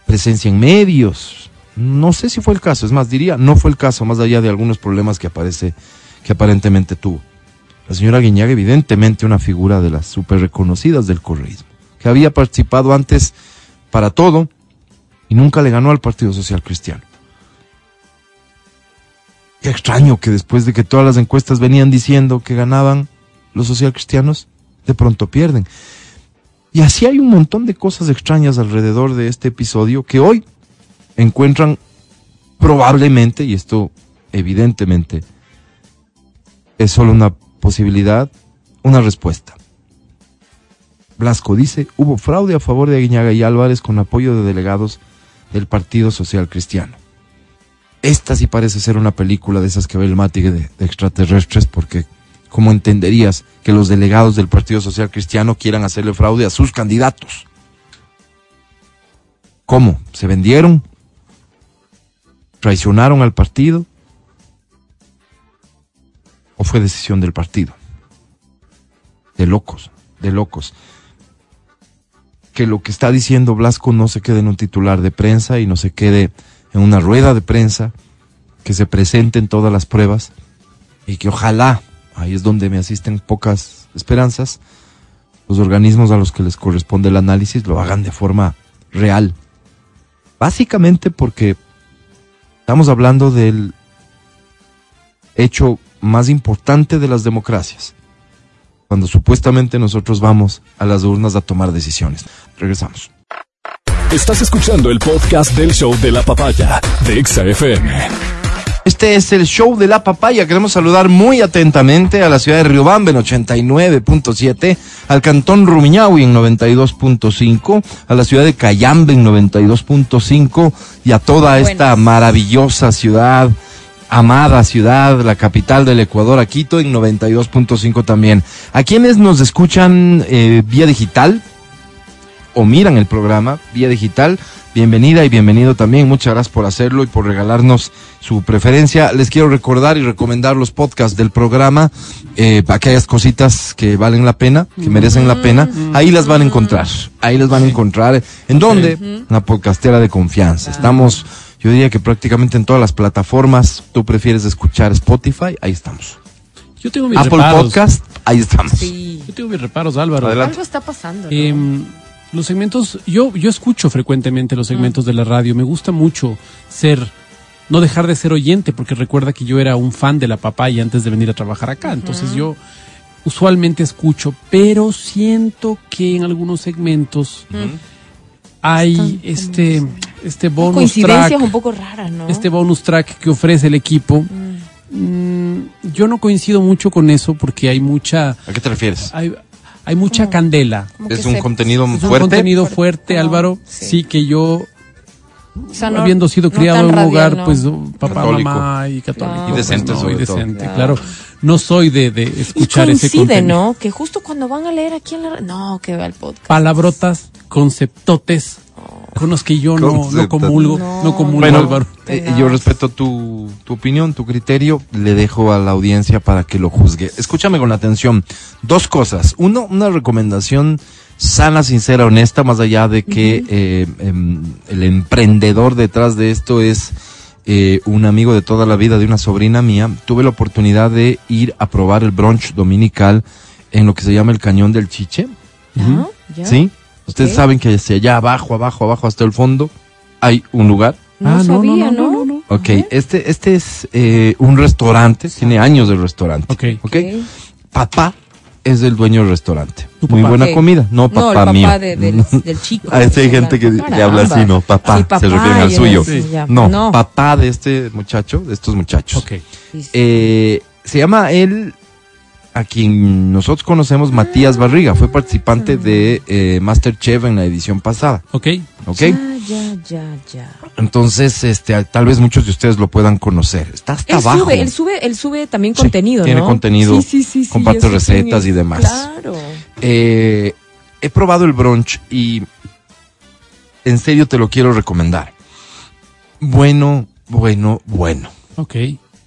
presencia en medios. No sé si fue el caso, es más, diría, no fue el caso, más allá de algunos problemas que aparece, que aparentemente tuvo. La señora Guiñaga, evidentemente una figura de las súper reconocidas del correísmo, que había participado antes para todo y nunca le ganó al Partido Social Cristiano. Qué extraño que después de que todas las encuestas venían diciendo que ganaban los social cristianos, de pronto pierden. Y así hay un montón de cosas extrañas alrededor de este episodio que hoy encuentran probablemente, y esto evidentemente es solo una posibilidad, una respuesta. Blasco dice, hubo fraude a favor de Aguiñaga y Álvarez con apoyo de delegados del Partido Social Cristiano. Esta sí parece ser una película de esas que ve el Mati de, de extraterrestres, porque ¿cómo entenderías que los delegados del Partido Social Cristiano quieran hacerle fraude a sus candidatos? ¿Cómo? ¿Se vendieron? ¿Traicionaron al partido? ¿O fue decisión del partido? De locos, de locos. Que lo que está diciendo Blasco no se quede en un titular de prensa y no se quede en una rueda de prensa, que se presenten todas las pruebas y que ojalá, ahí es donde me asisten pocas esperanzas, los organismos a los que les corresponde el análisis lo hagan de forma real. Básicamente porque estamos hablando del hecho más importante de las democracias, cuando supuestamente nosotros vamos a las urnas a tomar decisiones. Regresamos. Estás escuchando el podcast del show de la papaya de Exa FM. Este es el show de la papaya. Queremos saludar muy atentamente a la ciudad de Riobamba en 89.7, al cantón Rumiñahui en 92.5, a la ciudad de Cayambe en 92.5 y a toda esta maravillosa ciudad, amada ciudad, la capital del Ecuador, a Quito en 92.5 también. A quienes nos escuchan eh, vía digital, o miran el programa vía digital, bienvenida y bienvenido también. Muchas gracias por hacerlo y por regalarnos su preferencia. Les quiero recordar y recomendar los podcasts del programa, eh, aquellas cositas que valen la pena, que merecen la pena. Ahí las van a encontrar. Ahí las van a encontrar. ¿En dónde? Una podcastera de confianza. Estamos, yo diría que prácticamente en todas las plataformas. Tú prefieres escuchar Spotify, ahí estamos. Yo tengo mis Apple reparos. Podcast, ahí estamos. Sí. Yo tengo mis reparos, Álvaro. Adelante. Algo está pasando. ¿no? Em, los segmentos, yo, yo escucho frecuentemente los segmentos de la radio. Me gusta mucho ser, no dejar de ser oyente, porque recuerda que yo era un fan de la papaya antes de venir a trabajar acá. Entonces yo usualmente escucho, pero siento que en algunos segmentos hay este, este bonus Coincidencias track. un poco raras, ¿no? este bonus track que ofrece el equipo. Mm, yo no coincido mucho con eso porque hay mucha, ¿A qué te refieres? hay, hay mucha candela. Como ¿Es un se- contenido Es un fuerte? contenido fuerte, Álvaro. Sí. sí. que yo, o sea, no- habiendo sido no criado en un radial, hogar, ¿no? pues papá, Católico. mamá y católico. Y decente pues, no, sobre y todo. decente, Claro. claro. No soy de, de Y escuchar ese coincide, contenido. ¿no? Que justo cuando van a leer aquí en la... No, que va el podcast. Palabrotas, conceptotes, con los que yo no, no comulgo, No, no, comulgo, Bueno, Álvaro. eh, Tenaz. yo respeto tu, tu opinión, tu criterio, le dejo a la audiencia para que lo juzgue. Escúchame con atención. Dos cosas. Uno, una recomendación sana, sincera, honesta, más allá de que eh, em, el emprendedor detrás de esto es eh, un amigo de toda la vida de una sobrina mía. Tuve la oportunidad de ir a probar el brunch dominical en lo que se llama el Cañón del Chiche. ¿ya? ¿Sí? Ustedes saben que hacia allá abajo, abajo, abajo, hasta el fondo, hay un lugar. No sabía, ¿no? Ok, este, este es eh, un restaurante, tiene años de restaurante. Ok. ok. Papá es el dueño del restaurante. Muy papá. buena comida. No, No, el papá papá mío. de- del, *laughs* del chico. Este hay gente que le habla así, ¿no? Papá, Sí, se papá, refieren al yo suyo. No, no. papá de este muchacho, de estos muchachos. Ok. Sí, sí. Eh, se llama el a quien nosotros conocemos, Matías Barriga. Fue participante de eh, Masterchef en la edición pasada. Ok. ¿Ok? Ya, ya, ya, ya. Entonces, este, tal vez muchos de ustedes lo puedan conocer. Está hasta Él abajo. sube, él sube, él sube también Sí, contenido, tiene ¿no? contenido, Sí, sí, sí, sí, comparte recetas y demás. Claro. Eh, he probado el brunch y en serio te lo quiero recomendar. Bueno, bueno, bueno. Ok.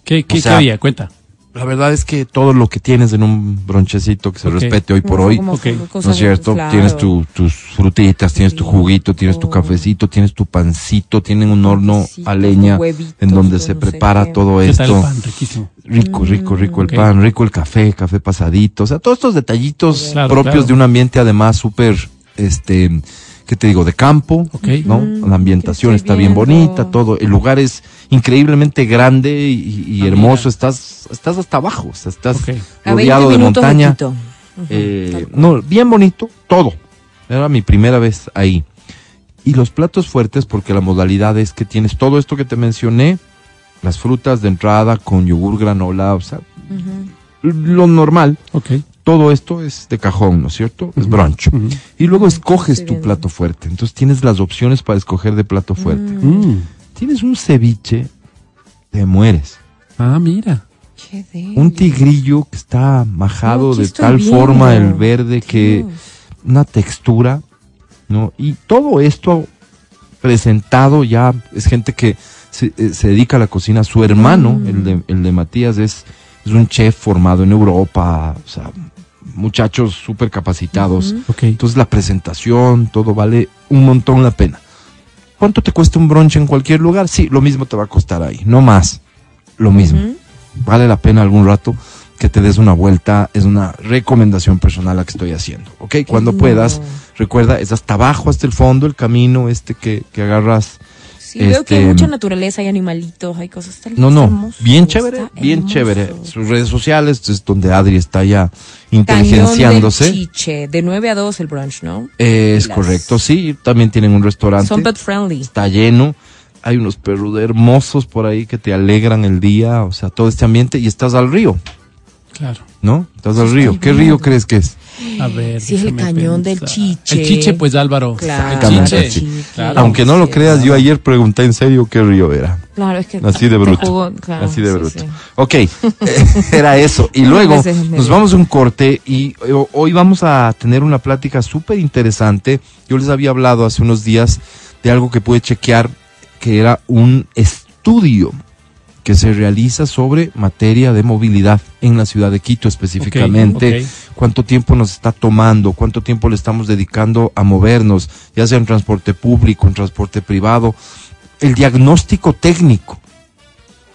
¿Qué, qué, O sea, qué había? Cuenta. La verdad es que todo lo que tienes en un bronchecito que se respete hoy por No, hoy, ¿no es cierto? claro. Tienes tu- tus frutitas, tienes tu juguito, tienes tu cafecito, tienes tu pancito, tienen un horno a leña huevitos, en donde se no prepara qué. todo ¿Qué tal el esto. pan? Riquísimo. Rico, rico, rico el pan, rico el café, café pasadito, o sea, todos estos detallitos Claro, propios claro. de un ambiente además súper, este, ¿qué te digo? De campo, Ok. ¿no? Mm, La ambientación está bien bonita, todo, el lugar es increíblemente grande y, y Ah, hermoso, mira. estás, estás hasta abajo, o sea, estás Ok. A 20 rodeado de montaña. Eh, no, bien bonito, todo. Era mi primera vez ahí. Y los platos fuertes, porque la modalidad es que tienes todo esto que te mencioné, las frutas de entrada con yogur granola, o sea, lo normal. Ok. Todo esto es de cajón, ¿no es cierto? Es brunch. Ujú. Y luego escoges tu plato fuerte. Entonces tienes las opciones para escoger de plato fuerte. Mm. Tienes un ceviche, te mueres. Ah, mira. Qué. Un tigrillo que está majado No, de tal viendo. forma el verde que una textura, ¿no? Y todo esto presentado ya es gente que se, eh, se dedica a la cocina. Su hermano, Mm. el, de, el de Matías, es, es un chef formado en Europa, o sea, muchachos súper capacitados. Entonces la presentación, todo vale un montón la pena. ¿Cuánto te cuesta un brunch en cualquier lugar? Sí, lo mismo te va a costar ahí, no más. Lo mismo. Vale la pena algún rato que te des una vuelta. Es una recomendación personal la que estoy haciendo. ¿Ok? Cuando puedas, recuerda, es hasta abajo, hasta el fondo, el camino este que, que agarras. Sí, veo que hay Este, mucha naturaleza, hay animalitos, hay cosas tan No, no, hermoso, bien chévere, bien hermoso. chévere. Sus redes sociales es donde Adri está ya Cañón del inteligenciándose. Chiche, de 9 a 2 el brunch, ¿no? Es Las- correcto, sí. También tienen un restaurante. Son pet friendly. está lleno. Hay unos perros hermosos por ahí que te alegran el día, o sea, todo este ambiente y estás al río, Claro. ¿no? Estás al río. ¿Qué río crees que es? A ver. Sí, es el cañón del. Chiche. El chiche, pues Álvaro. Claro, El Exactamente, chiche. Claro. Aunque no lo creas, yo ayer pregunté en serio qué río era. Claro, es que Así de bruto. jugó, claro, Así de sí, bruto. sí. Ok, eh, *laughs* era eso. Y luego nos vamos a un corte y eh, hoy vamos a tener una plática súper interesante. Yo les había hablado hace unos días de algo que pude chequear, que era un estudio que se realiza sobre materia de movilidad en la ciudad de Quito específicamente. Cuánto tiempo nos está tomando, cuánto tiempo le estamos dedicando a movernos, ya sea en transporte público, en transporte privado. El diagnóstico técnico.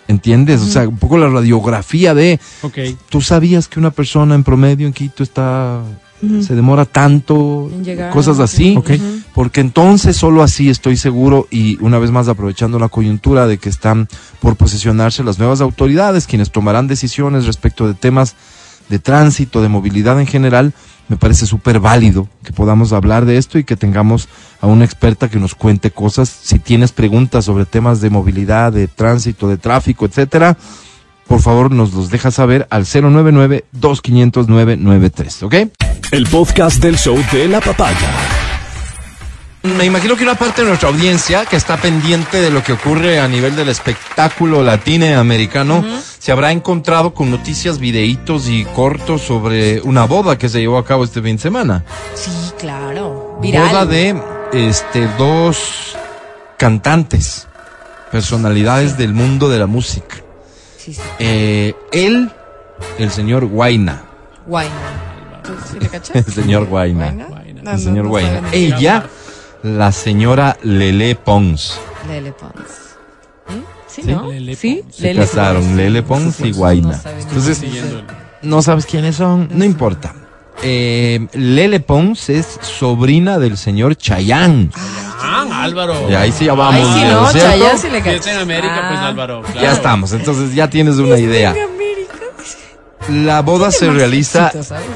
¿Entiendes? O sea, un poco la radiografía de, Ok. ¿tú sabías que una persona en promedio en Quito está, se demora tanto, En llegar, cosas así? Ok. Ujú. Porque entonces solo así estoy seguro y una vez más aprovechando la coyuntura de que están por posesionarse las nuevas autoridades, quienes tomarán decisiones respecto de temas de tránsito, de movilidad en general, me parece súper válido que podamos hablar de esto y que tengamos a una experta que nos cuente cosas. Si tienes preguntas sobre temas de movilidad, de tránsito, de tráfico, etcétera, por favor nos los deja saber al 099-2500-993, ¿ok? El podcast del show de la papaya. Me imagino que una parte de nuestra audiencia que está pendiente de lo que ocurre a nivel del espectáculo latinoamericano se habrá encontrado con noticias, videitos y cortos sobre una boda que se llevó a cabo este fin de semana. Sí, claro. Viral. Boda de este dos cantantes, personalidades del mundo de la música. Sí, sí. Eh, él, el señor Guaina, Guayna. ¿Tú sí le cachas? el señor Guaina. No, el no, señor no Guaina. saben. Ella, la señora Lele Pons. Lele Pons. ¿Mm? Sí, Sí. ¿no? Lele sí, Pons. Se casaron, Lele Pons y Guaina. No. Entonces, no sabes quiénes son, no importa. Eh, Lele Pons es sobrina del señor Chayán. Ah, Álvaro. Y ahí sí ya vamos. Ay, bien, no, sí le Si en América, pues Ah. Álvaro. claro. Ya estamos, entonces ya tienes una idea. La boda se realiza,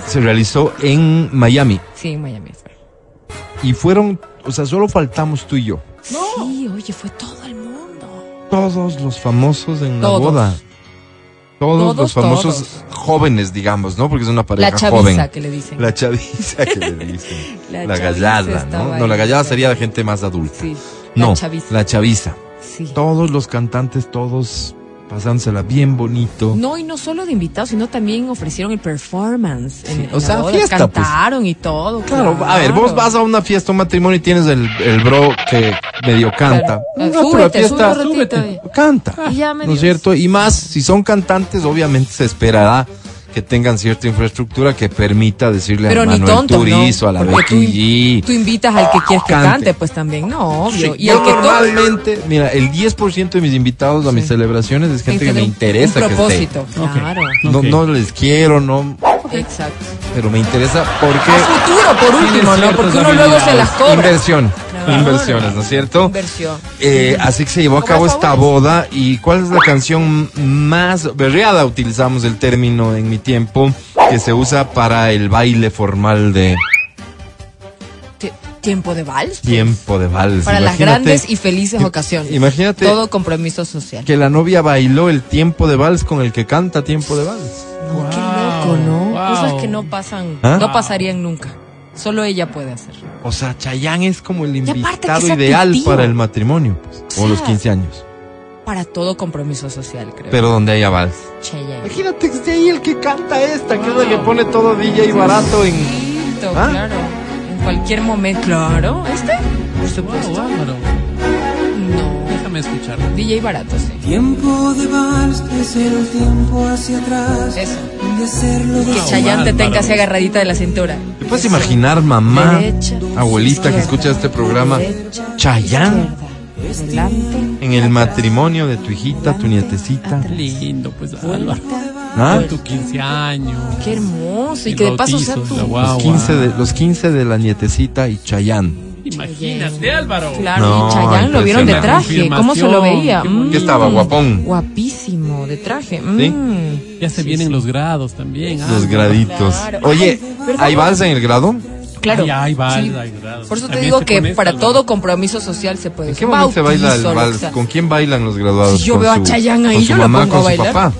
se realizó en Miami Sí, en Miami fue. y fueron, o sea, solo faltamos tú y yo. Sí, oye, fue todo el mundo. Todos los famosos en la boda. Todos, Todos, los famosos todos. jóvenes, digamos, ¿no? Porque es una pareja La chaviza joven. que le dicen. La chaviza que le dicen. *laughs* La la chaviza gallada, ¿no? ahí, No, la gallada sería de gente más adulta. Sí. La No, chaviza. la chaviza. Sí. Todos los cantantes, todos pasándosela bien bonito. No, y no solo de invitados, sino también ofrecieron el performance. En, Sí, en o la sea, boda. fiesta, pues. Cantaron y todo. Claro, a ver, vos vas a una fiesta, un matrimonio y tienes el, el bro que medio canta. Claro. Una pura Súbete, fiesta, súbete. canta. ¿No es cierto? Y más, si son cantantes, obviamente se esperará que tengan cierta infraestructura que permita decirle Pero a Manuel tonto, Turizo, ¿no? a la Becky G. Tú invitas al que quieres que Cante. cante, pues también, no, obvio. Sí, y al que toque. normalmente, mira, el 10% de mis invitados a mis Sí. celebraciones es gente que me interesa un que esté. propósito, claro. No, no les quiero, no, Exacto. pero me interesa porque A futuro, por último, ¿no? Porque uno luego se las cobra. inversión. Inversiones, ¿no es cierto? Inversión. Eh, así que se llevó a cabo esta boda y cuál es la canción más berreada, utilizamos el término en mi tiempo, que se usa para el baile formal de Tie- Tiempo de vals. pues. tiempo de vals. Para las Imagínate grandes y felices ocasiones. imagínate- Todo compromiso social. que la novia bailó el tiempo de vals con el que canta tiempo de vals. No, qué Wow, loco, ¿no? wow. Cosas que no pasan, ¿Ah? no pasarían nunca. Solo ella puede hacer. O sea, Chayanne es como el invitado ideal tío. para el matrimonio pues, o sea, los 15 años, Para todo compromiso social, creo. pero donde haya vals. Chayanne. Imagínate que esté ahí el que canta esta, que es el que pone todo DJ barato en... Lindo, ¿Ah? claro. En cualquier momento. Claro. ¿Este? Por Wow, supuesto. Álvaro. No. Déjame escucharlo. DJ barato, sí. Tiempo de vals, ser el tiempo hacia atrás, Eso. Que de Chayanne te tenga así agarradita de la cintura. ¿Te puedes imaginar mamá, Derecha, abuelita que escucha este programa, derecha, Chayanne en el atrás, matrimonio de tu hijita, tu nietecita? atrás. Lindo, pues Álvaro. ¿Ah? Tu 15 años. Qué hermoso. Y El que de paso bautizo sea tu. Los 15, de, los 15 de la nietecita y Chayanne. Imagínate, Álvaro. Claro, No, y Chayanne lo vieron de traje. ¿Cómo se lo veía? Qué Mm. ¿Qué estaba, guapón? Guapísimo, de traje. Mm. Ya se vienen los grados también. Los Álvaro. graditos. Claro. Oye. ¿hay vals en el grado? Claro. Ay, ay, vals, Sí. hay grados. Por eso te digo que para todo compromiso social se puede ¿En qué hacer. momento se baila el Bautizo, lo vals? que sea. ¿Con quién bailan los graduados? Si yo ¿Con veo a su- Chayanne ahí, con yo lo mamá, pongo a con su papá?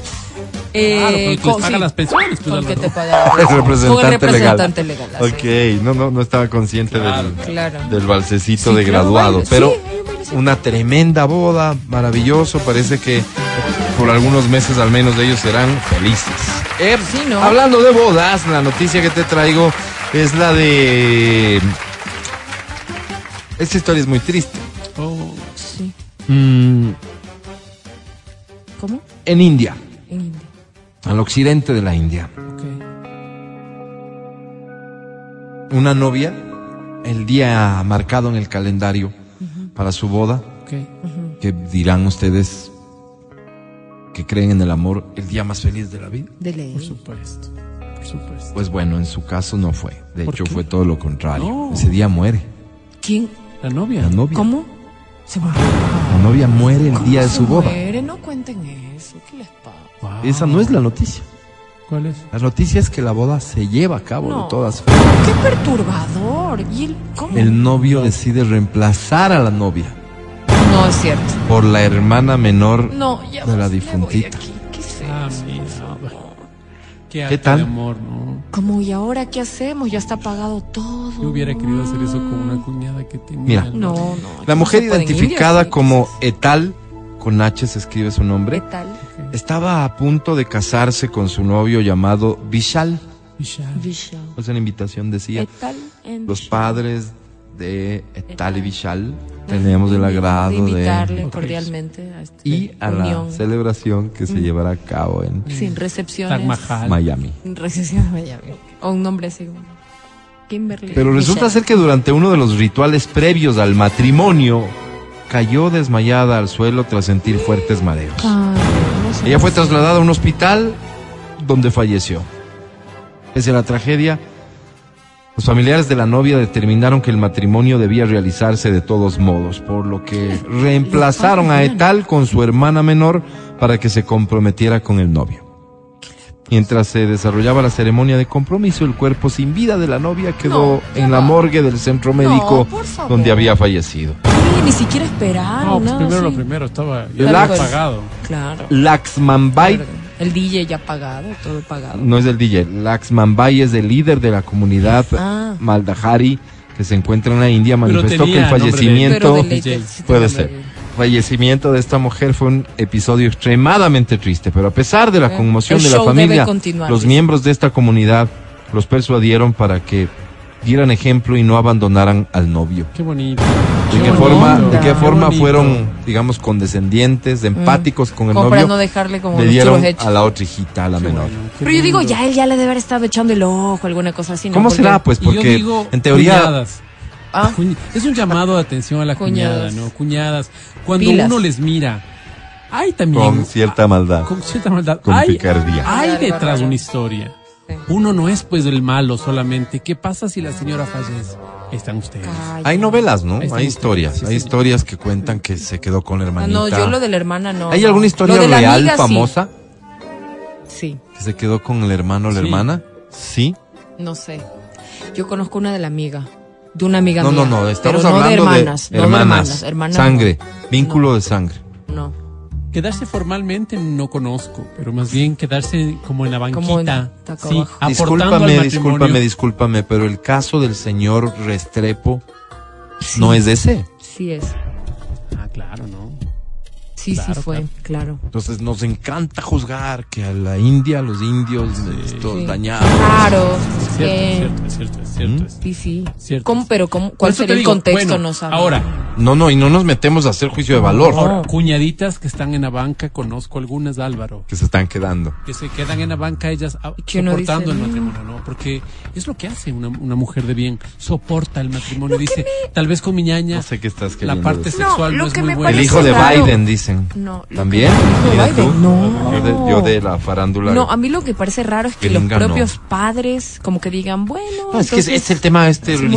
Eh, Claro, sí, las pensiones, pues, con que Álvaro. te paga- *laughs* El representante, con el representante legal. así. Ok, no, no, no estaba consciente Claro. del, Claro. del balsecito Sí, de graduado. baile. Pero hay una tremenda boda, maravilloso. Parece que por algunos meses al menos ellos serán felices. Eh, Sí, ¿no? Hablando de bodas, la noticia que te traigo es la de... Esta historia es muy triste. Oh, Sí. Mm, ¿Cómo? en India, En India. al occidente de la India, ok. una novia, el día marcado en el calendario para su boda, ok. que dirán ustedes que creen en el amor, el día más feliz de la vida. De ley. Por supuesto. Por supuesto. Pues bueno, en su caso no fue. De ¿Por hecho, qué? fue todo lo contrario. No. Ese día muere. ¿Quién? La novia. La novia. ¿Cómo? Se murió. La novia muere el día de su boda. muere, no cuenten eso. ¿Qué les pasa? Wow. Esa no es la noticia. ¿Cuál es? La noticia es que la boda se lleva a cabo No. de todas formas. Qué perturbador. ¿Y el cómo? El novio decide reemplazar a la novia No es cierto. por la hermana menor No, ya de la me voy de difuntita. aquí. ¿Qué es Ah. Qué, ¿Qué tal? de amor, ¿no? ¿Cómo y ahora qué hacemos? Ya está pagado todo. Yo hubiera querido hacer eso con una cuñada que tenía. Mira. No, no. La mujer identificada como. Etal, con H se escribe su ¿Qué nombre, tal? estaba a punto de casarse con su novio llamado Vishal. Vishal. Vishal. Pues en la invitación decía, Etal en los padres de Etal y Etal. Vishal tenemos el agrado de invitarle de... Cordialmente a esta Y a la celebración que se llevará a cabo en sin recepciones. Miami. Sin recepciones Miami. O un nombre así. Kimberly. Pero resulta Michelle. ser que durante uno de los rituales previos al matrimonio, cayó desmayada al suelo tras sentir fuertes mareos. Ay, no sé. Ella fue trasladada a un hospital donde falleció. Pese a la tragedia, los familiares de la novia determinaron que el matrimonio debía realizarse de todos modos, por lo que reemplazaron a Etal con su hermana menor para que se comprometiera con el novio. Mientras se desarrollaba la ceremonia de compromiso, el cuerpo sin vida de la novia quedó No, en la morgue del centro médico donde había fallecido. Sí, ni siquiera esperaron. No, pues nada primero lo primero, estaba Relax. ya pagado. Claro. Laxmanbay Claro. El DJ ya pagado, todo pagado. No es del DJ. Laxmanbay es el líder de la comunidad Ah. Maldahari que se encuentra en la India. Manifestó que el de- fallecimiento. De sí Puede ser. nombre. fallecimiento de esta mujer fue un episodio extremadamente triste, pero a pesar de la Eh, conmoción el de la familia, los miembros de esta comunidad los persuadieron para que dieran ejemplo y no abandonaran al novio. Qué bonito. ¿De Qué qué bonito. forma, de qué Qué forma fueron, digamos, condescendientes, empáticos con el Como para novio? no dejarle como Le dieron a la otra hijita, a la Qué menor. bueno, Pero yo digo, ya él ya le debe haber estado echando el ojo, alguna cosa así. ¿no? ¿Cómo Porque- será? Pues porque digo, en teoría cuñadas. Ah, Es un llamado de atención a la cuñada, Cuñadas. ¿no? Cuñadas. Cuando Pilas. uno les mira, hay también. con cierta maldad. con cierta maldad. Con hay, picardía. Hay Ay, detrás una historia. Sí. Uno no es pues del malo solamente. ¿Qué pasa si la señora fallece? Están ustedes. Ay, Hay novelas, ¿no? Hay historias. Sí, hay sí. historias que cuentan que se quedó con la Ah, hermanita. no, yo lo de la hermana no. ¿Hay no. alguna historia Lo de la real amiga, famosa Sí, que se quedó con el hermano o la Sí. hermana? Sí. no sé. Yo conozco una de la amiga. De una amiga No, mía. no, no, estamos pero no hablando de hermanas. de no hermanas, de hermanas. hermanas sangre, vínculo No. de sangre. Quedarse formalmente no conozco, pero más bien quedarse como en la Como en- banquita. taca sí, Discúlpame, discúlpame, discúlpame, pero el caso del señor Restrepo no es ese. Sí es. Ah, claro, ¿no? Sí, Claro, sí fue, claro. claro. Entonces nos encanta juzgar que a la India, a los indios, estos Sí. dañados. Claro. Es cierto, eh, es cierto, es cierto, es cierto. es Sí, sí. Cierto. ¿Cómo, pero cómo, cuál sería el digo, contexto? bueno, no sabe. Ahora, No, no, y no nos metemos a hacer juicio de valor ahora, cuñaditas que están en la banca, conozco algunas, Álvaro, que se están quedando. que se quedan en la banca ellas ah, soportando dice, el matrimonio, ¿no? Porque es lo que hace una, una mujer de bien, soporta el matrimonio, dice, tal vez con mi ñaña, No sé qué estás la parte decir. sexual No, no, lo es que muy buena. El hijo de raro. Biden, dicen. No, lo ¿También? que- ¿El hijo de Mira tú. No. Yo de, yo de la farándula. No, a mí lo que parece raro es que los Gringa, no. propios padres como que digan, bueno, No, es que es, entonces, es el tema este se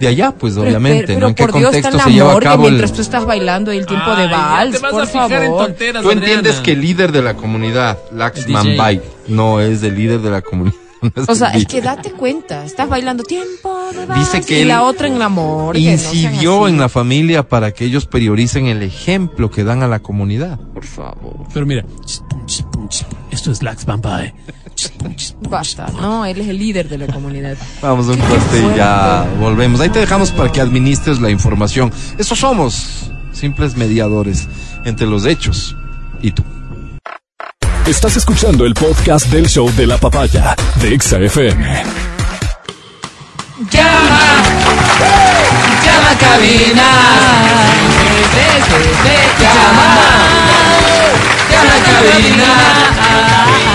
de allá, pues pero, obviamente, pero, ¿no? ¿En qué por Dios está contexto el se lleva a cabo el... mientras tú estás bailando el tiempo de Ay, ya vals, te vas por a fijar en favor. tonteras, Tú entiendes Adriana. que el líder de la comunidad, Laxman. Bay, no es el líder de la comunidad. *laughs* no es O sea, el es que date cuenta, estás bailando tiempo de vals Dice que y la otra en la amor. Incidió en la familia para que ellos prioricen el ejemplo que dan a la comunidad. Por favor. Pero mira, esto es Lax Vampire. Basta, no, él es el líder de la comunidad. Vamos a un corte y ya volvemos. Ahí te dejamos para que administres la información. Eso somos, simples mediadores entre los hechos y tú. Estás escuchando el podcast del show de la papaya de Exa FM. Llama, llama a cabina. Llama, llama a cabina.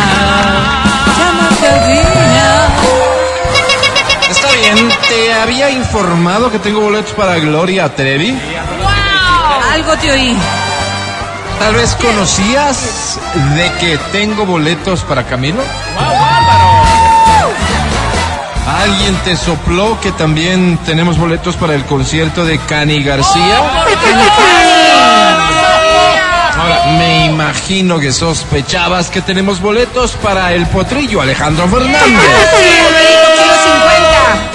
Te había informado que tengo boletos para Gloria Trevi. Algo te oí. Tal vez conocías de que tengo boletos para Camilo. ¿Alguien te sopló que también tenemos boletos para el concierto de Cani García? Ahora, me imagino que sospechabas que tenemos boletos para el potrillo Alejandro Fernández.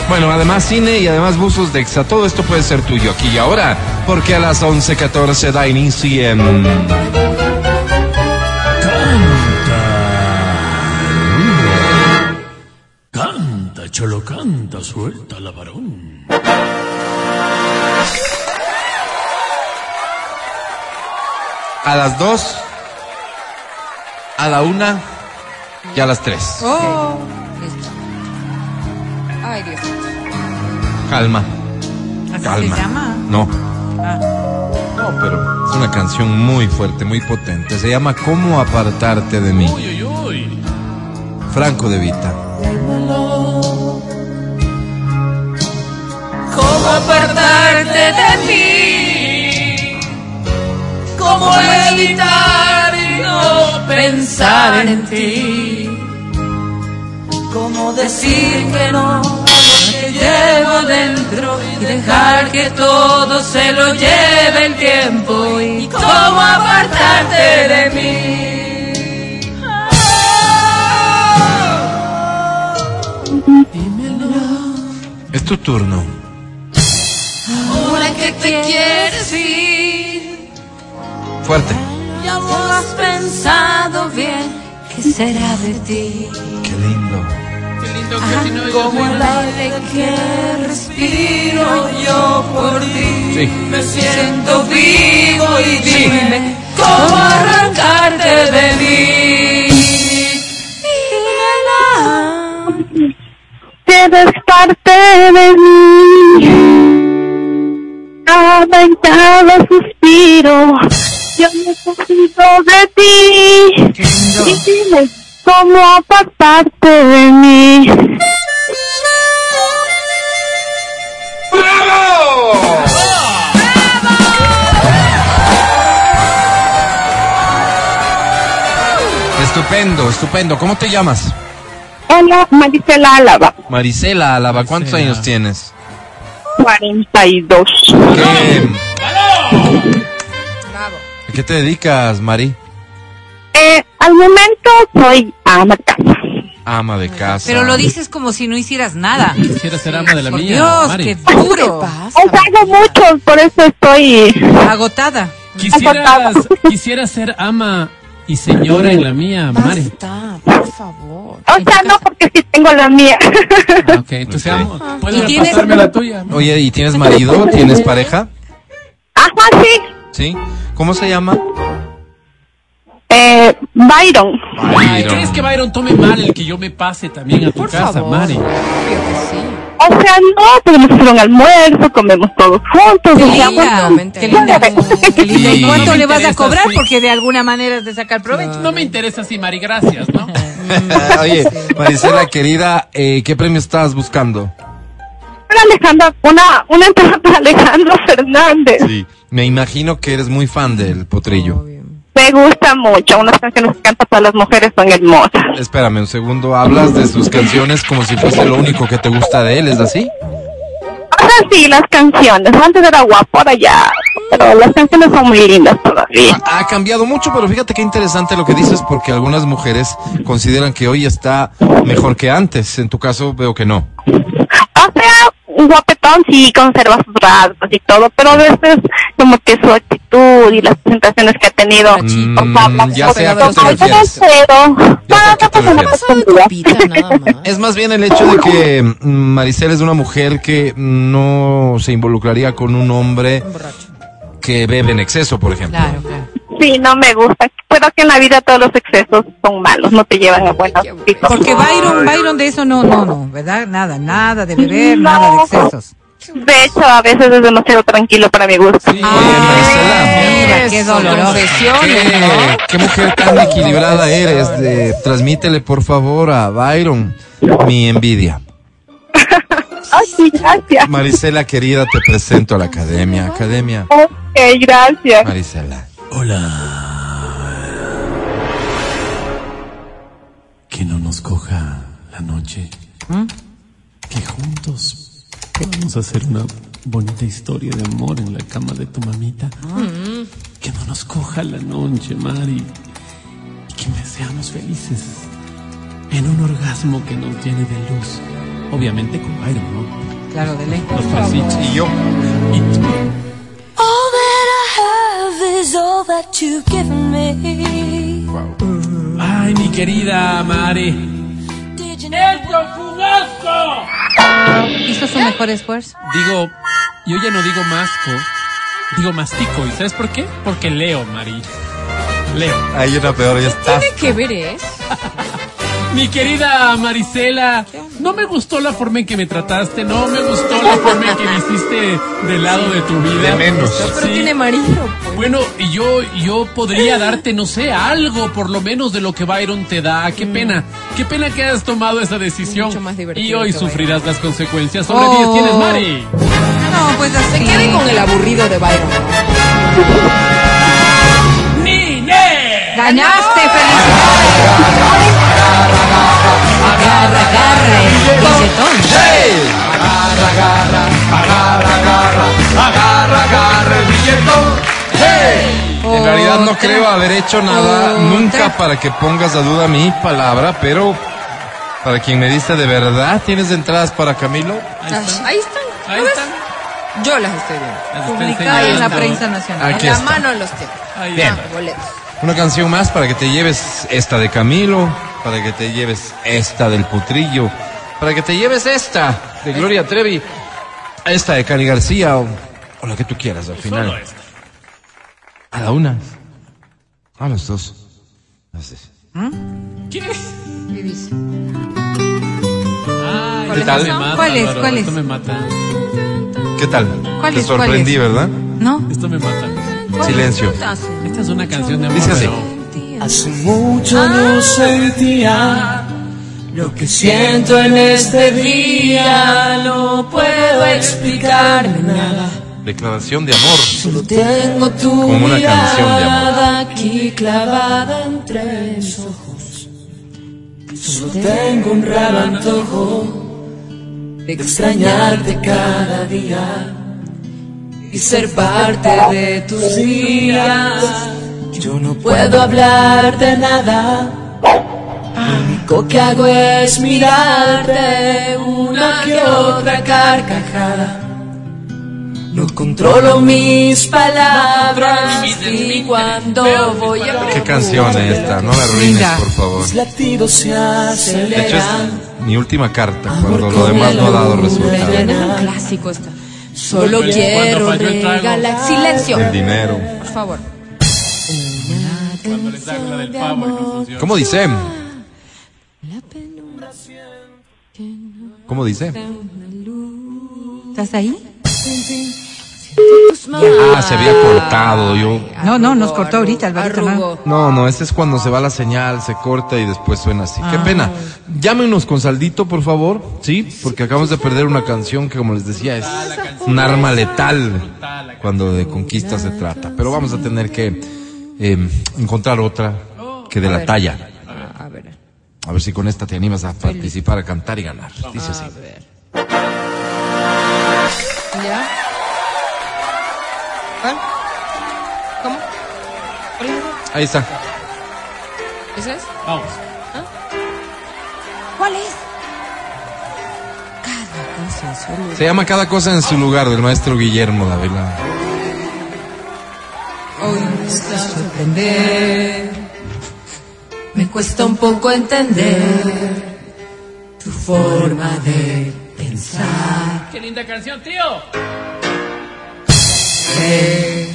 Bueno, además cine y además buzos de Exa, todo esto puede ser tuyo aquí y ahora, porque a las 11.14 da inicio en... Canta, cholo, canta, suelta la varón. A las 2, a la 1 y a las 3. Oh. Listo. Ay, Dios. Calma, ¿Así calma. se llama? No. No, pero es una canción muy fuerte, muy potente. Se llama ¿Cómo apartarte de mí? Uy, uy, uy. Franco de Vita. ¿Cómo apartarte de mí? ¿Cómo evitar no pensar en ti? ¿Cómo decir que no llevo dentro y dejar que todo se lo lleve el tiempo? ¿Y cómo apartarte de mí? Es tu turno. Ahora que te quieres ir. Fuerte. Ya lo has pensado bien. ¿Qué será de ti? Qué lindo. Lindo que si no yo Como soy- el aire que respiro yo por ti. Sí. Me siento vivo y dime cómo arrancarte de mí. Dímela. Eres parte de mí. Cada en cada suspiro, yo necesito de ti. Y dime cómo apartarte de mí. Estupendo, estupendo. ¿Cómo te llamas? Hola, Marisela Álava, Marisela Álava. ¿Cuántos Marisela. años tienes? 42. ¿Qué, ¿A qué te dedicas, Mari? Eh, al momento soy ama de casa. Ama de casa. Pero lo dices como si no hicieras nada. Quisiera ser ama de la Por mía, Dios, Mari. qué ¿Qué duro. pasa? Os hago mucho, por eso estoy... Agotada. Quisieras, quisiera ser ama y señora en la mía, Mari. Basta, por favor. O ¿En sea, no, porque sí tengo la mía. Ah, ok, entonces Ok. amo. ¿Puedes ¿Y pasarme la tuya? Oye, ¿y tienes marido? ¿Tienes pareja? Ajá, sí. ¿Sí? ¿Cómo se llama? Eh, Byron. Byron. ¿Crees que Byron tome mal el que yo me pase también a tu Por casa, favor. Mari? O sea, no, podemos hacer un almuerzo, comemos todos juntos. Qué o sea, linda. bueno, Qué linda. *laughs* Qué linda. ¿Y cuánto le vas a cobrar? sí. Porque de alguna manera es de sacar provecho. No me interesa así, Mari, gracias, ¿no? Oye, Marisela, querida, eh, ¿qué premio estás buscando? para Alejandra, una, una entrada para Alejandro Fernández. Sí. Me imagino que eres muy fan del potrillo. Obvio. Me gusta mucho, unas canciones que canta para las mujeres son hermosas. Espérame un segundo, hablas de sus canciones como si fuese lo único que te gusta de él, ¿es así? Sea, sí, las canciones. Antes era guapo, ahora ya. Pero las canciones son muy lindas todavía. Ha, ha cambiado mucho, pero fíjate qué interesante lo que dices, porque algunas mujeres consideran que hoy está mejor que antes. En tu caso, veo que no. O sea, guapetón sí conserva sus rasgos y todo, pero a veces como que su actitud y las presentaciones que ha tenido. Mm, o sea, las ya sé a qué cosas- te Ay, refieres. pero- Ya sé a No, qué te no, no, no, refieres. no, no, no, Copita, nada más. Es más bien el hecho de que mm, Maricel es una mujer que no se involucraría con un hombre que bebe en exceso, por ejemplo. Claro, claro. Sí, no me gusta. Pero que en la vida todos los excesos son malos, no te llevan a buenos hijos. Porque Byron, Byron de eso no, no, no, ¿verdad? Nada, nada de beber, No. nada de excesos. De hecho, a veces es demasiado tranquilo para mi gusto. Sí, Maricela. Mira, qué doloroso. ¿Qué, ¿no? qué mujer tan equilibrada eres. De, transmítele, por favor, a Byron mi envidia. *laughs* Ay, sí, gracias. Marisela, querida, te presento a la academia. Academia. Ok, gracias. Marisela. Que no nos coja la noche. Que juntos podamos hacer una bonita historia de amor en la cama de tu mamita. Que no nos coja la noche, Mari. Y que me seamos felices en un orgasmo que nos llene de luz. Obviamente con Byron, ¿no? Claro, de ley. Los tresitos. Y yo. Y All that I have is all that you've given me. Ay, mi querida Mari. ¿Hizo su mejor esfuerzo? Digo, yo ya no digo masco, digo mastico. ¿Y sabes por qué? Porque leo, Mari. Leo. Hay una peor, ya está. ¿Tiene que ver es? Mi querida Marisela, no me gustó la forma en que me trataste, no me gustó la forma en que me hiciste del lado de tu vida. De menos. Pero Sí. tiene marido, pues. Bueno, y yo, yo podría darte, no sé, algo por lo menos de lo que Byron te da. Qué pena, qué pena que hayas tomado esa decisión. Mucho más divertido y hoy que sufrirás las consecuencias. Sobre Oh. 10 tienes, Mari. No, pues así. Se queden con el aburrido de Byron. Ganaste, felicidades. Agarra, agarra el billetón. En realidad no creo haber hecho nada nunca para que pongas a duda mi palabra, pero para quien me dice de verdad, ¿tienes entradas para Camilo? Ahí está. Ahí están. Ahí ¿Lo ves? están. Yo las estoy viendo. Publicada en la prensa nacional. Aquí en la está. mano los tengo. Ahí Bien. Boletos. Una canción más para que te lleves esta de Camilo, para que te lleves esta del Potrillo, para que te lleves esta de Gloria Trevi, esta de Cani García o, o la que tú quieras al final. A la una. A los dos. ¿Qué dice? Ay, ¿Qué tal? mata, ¿Cuál es? Álvaro, ¿Cuál Esto es? me mata. ¿Qué tal? ¿Cuál Te es? ¿Cuál sorprendí, es? ¿verdad? ¿No? Esto me mata. Silencio. Esta es una canción de amor. Dice así. pero- Hace mucho no sentía lo que siento en este día. No puedo explicarme nada. Declaración de amor. Solo tengo tu Como una canción de amor. mirada aquí clavada entre mis ojos. Solo tengo un raro antojo de extrañarte cada día y ser parte de tus días. Yo no puedo hablar de nada. Lo único que hago es mirarte una que otra carcajada. No controlo mis palabras y cuando voy a ¿Qué canción es esta? No la arruines, por favor. mis latidos se De hecho, aceleran. es mi última carta cuando lo demás no ha dado resultado. Es un clásico esta. Solo Cuando quiero regalar silencio. El dinero. Por favor. Cuando les hago la del pavo y no funciona. ¿Cómo dice? ¿Cómo dice? ¿Estás ahí? Ah, se había cortado. Yo. No, no, nos cortó ahorita, Alvarito. no. No, no, este es cuando se va la señal, se corta y después suena así. Qué pena. Llámenos con saldito, por favor. Sí, porque acabamos de perder una canción que, como les decía, es un arma letal cuando de conquista se trata. Pero vamos a tener que eh, encontrar otra que de la talla. A ver. A ver si con esta te animas a participar, a cantar y ganar. Dice así. ¿Ya? ¿Cuál? ¿Cómo? Ahí está. ¿Ese es? Vamos. ¿Cuál es? Cada cosa en su lugar. Se llama Cada cosa en su lugar del maestro Guillermo Dávila. Hoy me está sorprender. Me cuesta un poco entender tu forma de pensar. ¡Qué linda canción, tío! Sé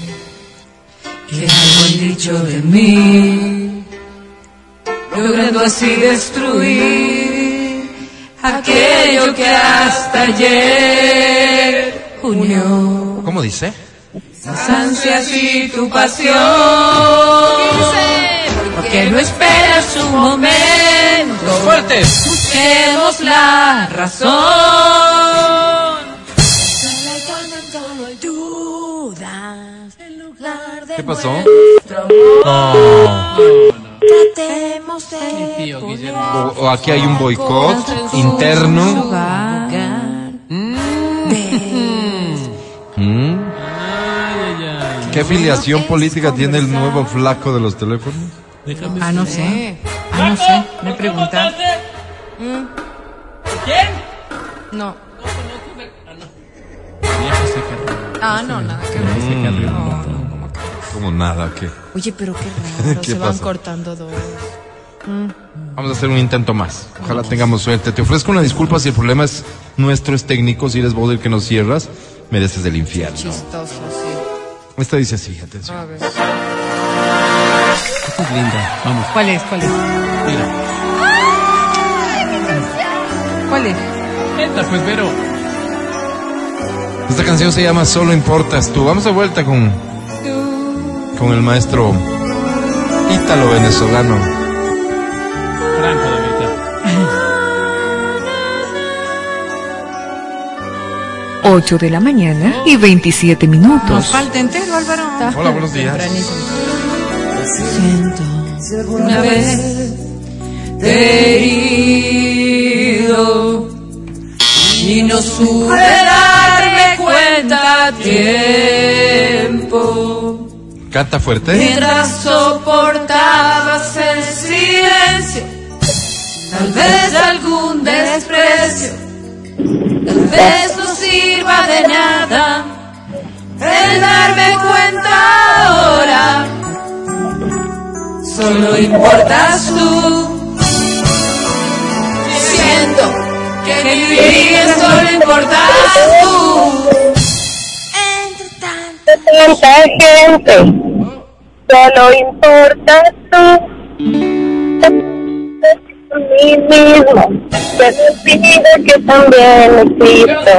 que algo han dicho de mí, logrando así destruir aquello que hasta ayer unió. ¿Cómo dice? Las ansias y tu pasión. Porque no esperas un momento. ¡Fuertes! Busquemos la razón. ¿Qué pasó? Tratemos de Tío O, aquí hay un boicot interno. ¿Mm? Ay. ¿Qué afiliación política tiene el nuevo flaco de los teléfonos? Déjame Ah, no sé. Ah, no sé. Me pregunta. ¿Quién? No. Ah, no, nada que ver. Cargó. Como nada, ¿qué? Oye, pero qué *laughs* raro. ¿Qué se van pasa? cortando dos. Vamos a hacer un intento más. Ojalá tengamos suerte. Te ofrezco una disculpa si el problema es nuestro, es técnico. Si eres vos el que nos cierras, mereces el infierno. Chistoso, sí. Esta dice así, atención. A ver. Esta es linda. Vamos, ¿Cuál es? ¿Cuál es? mira. ¿Cuál es? Entra, pues, Vero. Esta canción se llama Solo importas tú. Vamos a vuelta con, con el maestro ítalo venezolano. Franco de Vita. 8 de la mañana y 27 Nos minutos. falta entero, Álvaro. Hola, buenos días. Siento si alguna vez te he herido y no supe darme cuenta a tiempo. Canta fuerte. Mientras soportabas el silencio, tal vez algún desprecio, tal vez no sirva de nada el darme cuenta ahora importas tú. Siento que mi vida solo importas tú. Tanta gente, solo importas tú. Mí mismo, que olvida que también existo.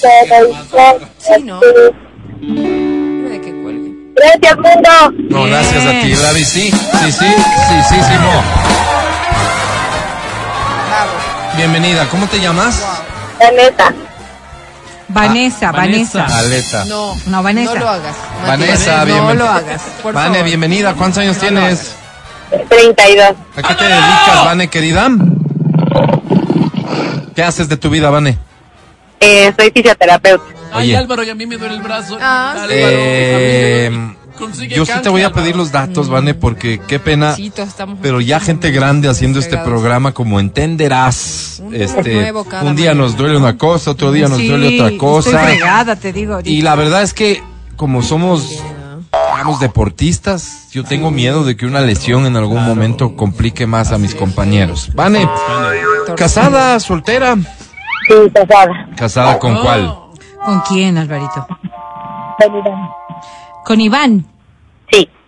Solo importas tú. Gracias, mundo. No, gracias a ti, Bravi. Sí, sí, sí, sí, sí, sí, no. Bienvenida, ¿cómo te llamas? La neta. Vanessa, Vanessa. Aleta. No, No, Vanessa. No lo hagas. Vanessa, Matías, No bienvenida. lo hagas. Por Vane, favor. bienvenida. ¿Cuántos años tienes? 32. ¿A qué te dedicas, Vane, querida? ¿Qué haces de tu vida, Vane? Eh, soy fisioterapeuta. Ay, Oye. Álvaro, y a mí me duele el brazo. Ah, Álvaro, Eh, consigue yo sí te voy a pedir los datos, Vane, porque qué pena. Sí, todos estamos Pero ya gente grande haciendo este programa, como entenderás, Un este, un día mañana. nos duele una cosa, otro día nos Sí, duele otra cosa. Estoy fregada, te digo. ahorita. Y la verdad es que como somos, digamos, deportistas, yo tengo miedo de que una lesión en algún momento complique más a mis compañeros. Vane, casada, soltera, Sí, casada. casada con cuál? ¿Con quién, Alvarito? Con Iván. Sí.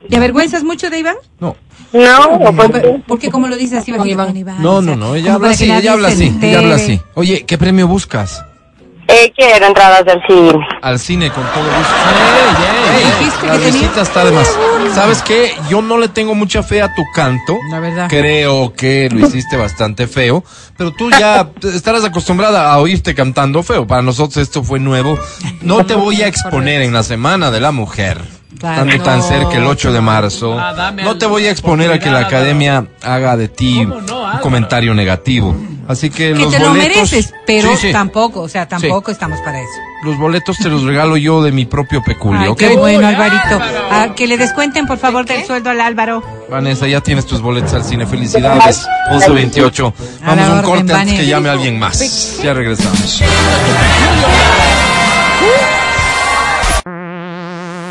¿Te avergüenzas mucho de Iván? No, No, pues sí. ¿Por qué como lo dices así? Iván? Iván. no, no, no, ella habla así, ella habla así, ella habla así. Oye, ¿qué premio buscas? Eh, quiero entradas del cine. Al cine con todo gusto. Ey, Dijiste la que tenía- visita está de más. ¿Sabes qué? Yo no le tengo mucha fe a tu canto. La verdad. Creo que lo hiciste bastante feo, pero tú ya estarás acostumbrada a oírte cantando feo. Para nosotros esto fue nuevo. No te voy a exponer en la Semana de la Mujer. Claro. Estando tan cerca el 8 de marzo. Ah, No te voy a exponer a que la academia haga de ti ¿Cómo no, un comentario negativo. Así que, Que los te lo boletos. mereces, pero Sí, sí. tampoco, o sea, tampoco estamos para eso. Los boletos te los regalo yo de mi propio peculio, Ay, ¿ok? qué bueno, Alvarito. Ah, que le descuenten, por favor, del sueldo al Álvaro. Vanessa, ya tienes tus boletos al cine. Felicidades. 1128. A la Vamos a un corte antes que llame alguien más. Ya regresamos.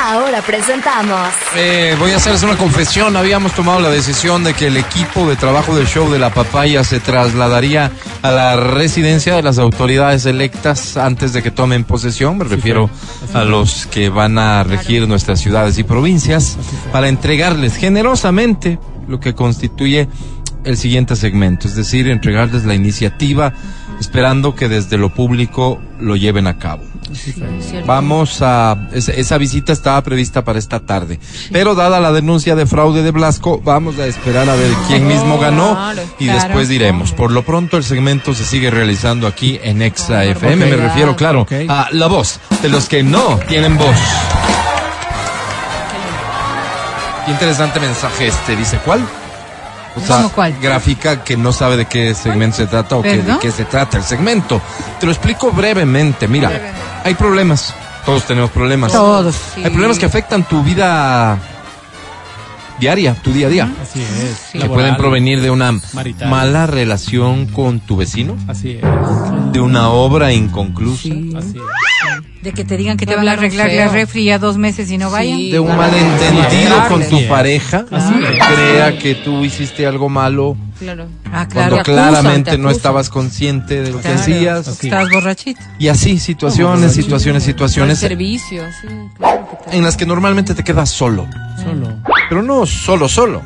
Ahora presentamos. Eh, voy a hacerles una confesión. Habíamos tomado la decisión de que el equipo de trabajo del show de la papaya se trasladaría a la residencia de las autoridades electas antes de que tomen posesión. Me refiero a los que van a regir nuestras ciudades y provincias para entregarles generosamente lo que constituye el siguiente segmento, es decir, entregarles la iniciativa esperando que desde lo público lo lleven a cabo. Vamos a. Esa, esa visita estaba prevista para esta tarde. Pero dada la denuncia de fraude de Blasco, vamos a esperar a ver quién mismo ganó Claro, y claro. después diremos. Por lo pronto, el segmento se sigue realizando aquí en Exa FM. Me refiero, claro, a la voz de los que no tienen voz. Qué interesante mensaje este. Dice, ¿cuál? O sea, ¿Cómo cuál? gráfica que no sabe de qué segmento se trata o que, de qué se trata el segmento. Te lo explico brevemente. Mira, hay problemas. Todos tenemos problemas. Todos. Hay problemas que afectan tu vida diaria, tu día a día. Así es. Que Laboral. pueden provenir de una marital. mala relación con tu vecino, Así es. de una obra inconclusa, Así es. De que te digan que Te te van a arreglar la refri ya dos meses y no vayan. Sí. de un Claro. malentendido Claro. con tu Así es. pareja, que crea que tú hiciste algo malo Claro. Ah, cuando claro. Te acusan, claramente te no estabas consciente de lo que hacías. Estás borrachito. Y así, situaciones, situaciones, situaciones servicio, sí, claro que en las que normalmente te quedas solo. Solo. Pero no solo, solo.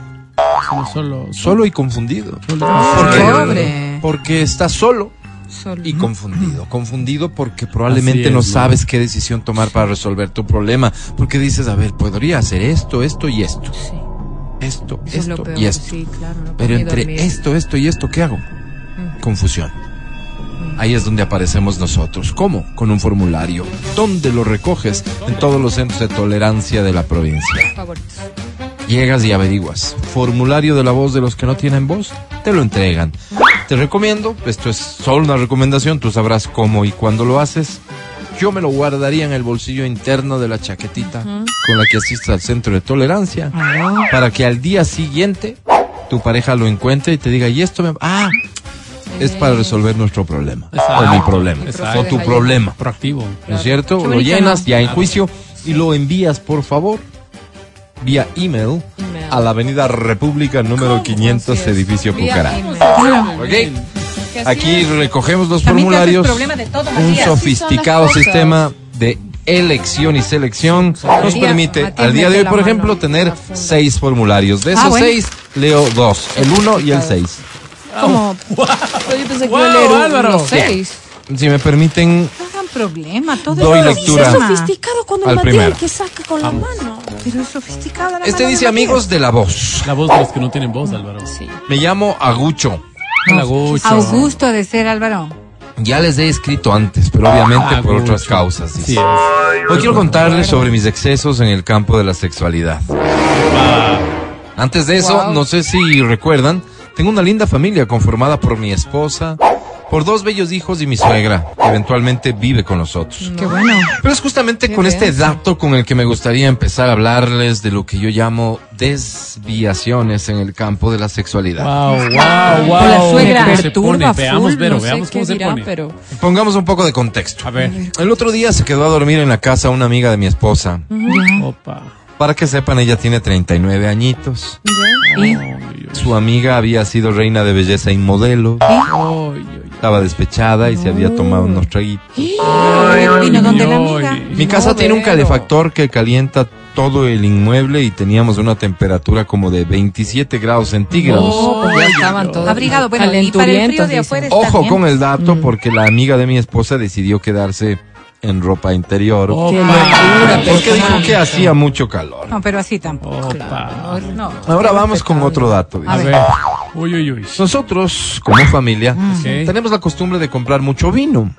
Solo, solo. Solo y confundido. Solo. Porque, Pobre. porque estás solo Solo. y confundido. Confundido porque probablemente es, no ¿no? sabes qué decisión tomar para resolver tu problema. Porque dices, a ver, podría hacer esto, esto y esto. Sí. Esto, Eso es lo esto peor, y esto. sí, claro. no Pero entre dormir. esto, esto y esto, ¿qué hago? Confusión. Ahí es donde aparecemos nosotros. ¿Cómo? Con un formulario. ¿Dónde lo recoges? En todos los centros de tolerancia de la provincia. Favoritos. Llegas y averiguas. Formulario de la voz de los que no tienen voz, te lo entregan. Te recomiendo, esto es solo una recomendación, tú sabrás cómo y cuándo lo haces. Yo me lo guardaría en el bolsillo interno de la chaquetita con la que asistes al centro de tolerancia para que al día siguiente tu pareja lo encuentre y te diga, y esto me... Ah, es para resolver nuestro problema. O mi problema. Exacto. O tu problema. Proactivo. ¿No es cierto? Lo llenas ya en juicio y lo envías, por favor, vía email Email. a la Avenida República número 500, Así es. edificio Vía. ¿Ok? Aquí recogemos los También formularios. problema de todo, Un sofisticado sistema de elección y selección nos permite Matías, al día de hoy, por ejemplo, en tener seis formularios. De Ah, esos bueno. seis, leo dos, el uno y el seis. ¿Cómo? Pero yo pensé que Wow, iba a leer un- Álvaro. los seis. Si me permiten, No hagan problema, todo Doy es lectura. Es problema. sofisticado cuando Al el primero. que saca con la mano. Pero es sofisticada la este dice amigos de la voz. La voz de los que no tienen voz, Álvaro. Sí. Me llamo Agucho. Hola, Gucho. Matías. Augusto de ser Álvaro. Ya les he escrito antes, pero obviamente por Agucho. otras causas. dice. Sí, es. Hoy quiero contarles sobre mis excesos en el campo de la sexualidad. Antes de eso, Wow. no sé si recuerdan, tengo una linda familia conformada por mi esposa, por dos bellos hijos y mi suegra, que eventualmente vive con nosotros. Qué bueno. Pero es justamente con este dato con el que me gustaría empezar a hablarles de lo que yo llamo desviaciones en el campo de la sexualidad. Wow, wow, wow. Con la suegra. ¿Cómo se pone? Veamos, no sé veamos cómo se dirá, pone. pero Pongamos un poco de contexto. A ver. El otro día se quedó a dormir en la casa una amiga de mi esposa. Opa. Para que sepan, ella tiene 39 añitos. Ay, Su amiga había sido reina de belleza y modelo. ay. Estaba despechada y se había tomado unos traguitos. *gasps* Vino donde la Ay. amiga. Mi casa No, tiene un calefactor que calienta todo el inmueble y teníamos una temperatura como de 27 grados centígrados. No, pues ya estaban todos Abrigado, bueno, y para el frío de calenturientos, afuera Ojo bien. con el dato porque la amiga de mi esposa decidió quedarse en ropa interior. Opa. Pero Porque dijo que hacía mucho calor. No, pero así tampoco. Opa. No. Ahora vamos con otro dato. dice. A ver. Uy, uy, uy. Nosotros, como familia, Ok. tenemos la costumbre de comprar mucho vino.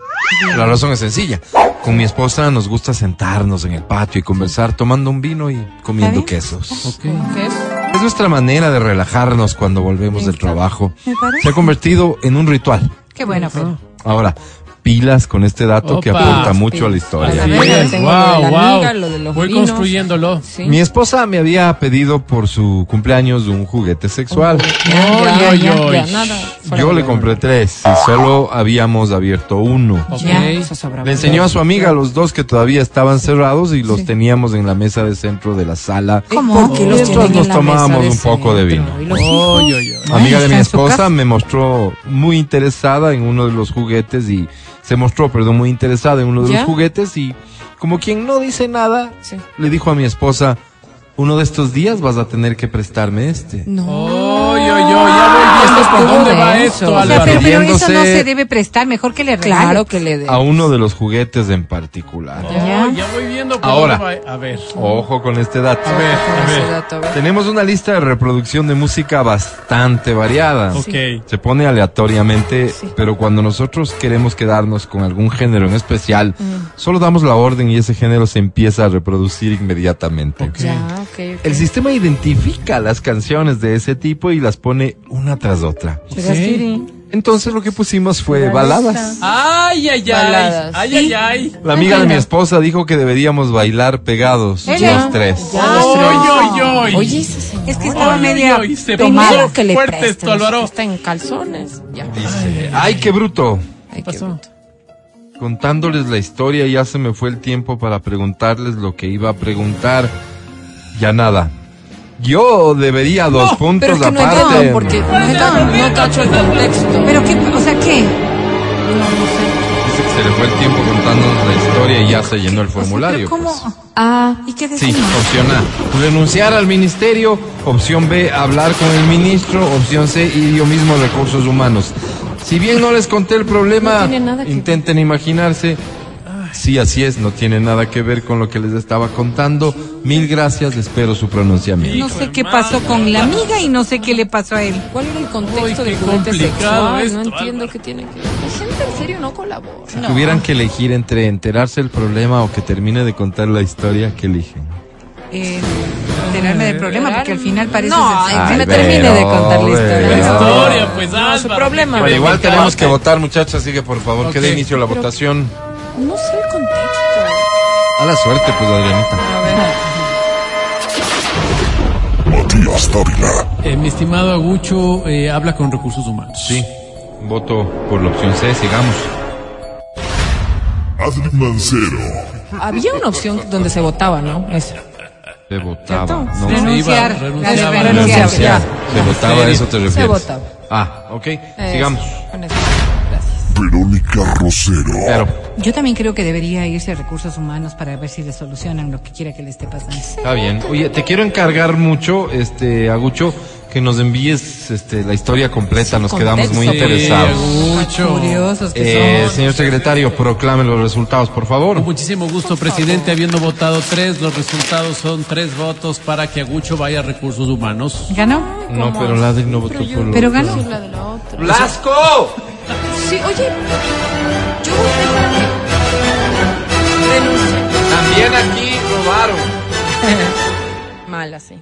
La razón es sencilla. Con mi esposa nos gusta sentarnos en el patio y conversar tomando un vino y comiendo ¿Está bien? quesos. Ok. ¿Qué es? Es nuestra manera de relajarnos cuando volvemos del trabajo. Me parece. Se ha convertido en un ritual. Qué bueno, Fer. Ahora, pilas con este dato que aporta mucho a la A historia. Voy vinos. construyéndolo. Sí. Mi esposa me había pedido por su cumpleaños un juguete sexual. Yo le compré tres y solo habíamos abierto uno. Ok. Ya, eso sobra. Le enseñó a su amiga los dos que todavía estaban cerrados y los teníamos en la mesa de centro de la sala. ¿Cómo? ¿Por qué los Mientras tienen en nos tomábamos un poco de vino. ¿Y. Amiga de mi esposa me mostró muy interesada en uno de los juguetes y se mostró, perdón, muy interesada en uno de ¿Ya? los juguetes y como quien no dice nada, Sí. le dijo a mi esposa, uno de estos días vas a tener que prestarme este. No. Ay, ay, ay, ya voy viendo por dónde va denso. esto, O sea, O sea, Álvaro. pero, pero eso no se debe prestar, mejor que le regale. Claro que le dé. A uno de los juguetes en particular. Ya voy viendo por Ahora. dónde va. A ver. Ojo con este dato. A ver, a Ese ver. dato, a ver. Tenemos una lista de reproducción de música bastante variada. Ok. Se pone aleatoriamente, pero cuando nosotros queremos quedarnos con algún género en especial, solo damos la orden y ese género se empieza a reproducir inmediatamente. Ya, El sistema identifica las canciones de ese tipo y las pone una tras otra. Entonces lo que pusimos fue baladas. Ay, ay, ay. Baladas. Ay, ay, ay. La amiga de mi esposa dijo que deberíamos bailar pegados Ella. los tres. Ay, ay, ay. Oye. Es que estaba media tomada. Primero que le Fuerte esto, Álvaro. Está en calzones. Ya. Dice, ay, qué bruto. Ay, ¿Qué qué pasó? Contándoles la historia ya se me fue el tiempo para preguntarles lo que iba a preguntar. Ya nada. Yo debería dos Pero puntos es que no aparte. entiendo porque no, ca- no cacho el contexto. Pero qué, o sea, ¿qué? Dice que se le fue el tiempo contándonos la historia y ya se llenó el formulario. Pero ¿Cómo? pues. Ah, ¿y qué Sí, decimos? opción A, renunciar al ministerio. Opción B, hablar con el ministro. Opción C, ir yo mismo a recursos humanos. Si bien no les conté el problema, No que intenten imaginarse. Sí, así es, no tiene nada que ver con lo que les estaba contando. Mil gracias, espero su pronunciamiento. No sé qué pasó con la amiga y no sé qué le pasó a él. ¿Cuál era el contexto Uy, del juguete sexual? esto, no entiendo qué tiene que ver. La gente en serio no colabora. Si tuvieran que elegir entre enterarse del problema o que termine de contar la historia, ¿qué eligen? Eh, enterarme del problema, porque al final parece... No, ser- ay, que me Ay, termine de contar la historia. Historia, pues, No, su problema. Bueno, igual ¿qué tenemos que votar, muchachos, así que por favor, que dé inicio la votación. No sé el contexto. A la suerte, pues, Adrianita. A ver. Matías Dávila. Eh, mi estimado Agucho eh, habla con recursos humanos. Sí, voto por la opción C, sigamos. Adri Mancero. Había una opción donde se votaba, ¿no? Esa. Se votaba. ¿Cierto? No, Renunciar. renunciaba. renunciar, renunciar. ya. Se votaba, ¿a eso te refieres? Se votaba. Ah, ok, Eso, sigamos. con eso. Verónica Rosero. Pero, Yo también creo que debería irse a recursos humanos para ver si le solucionan lo que quiera que le esté pasando. está bien. Oye, te quiero encargar mucho, este, Agucho, que nos envíes este, la historia completa. Nos quedamos muy interesados. Agucho. Curiosos que Eh, son. señor secretario, proclame los resultados, por favor. Con muchísimo gusto, presidente. Habiendo votado tres, los resultados son tres votos para que Agucho vaya a recursos humanos. ¿Ganó? No, pero Ladri no votó por Pero ganó. ¡Blasco! *laughs* Sí, oye. Yo voté para. También aquí robaron. *laughs* Mal así.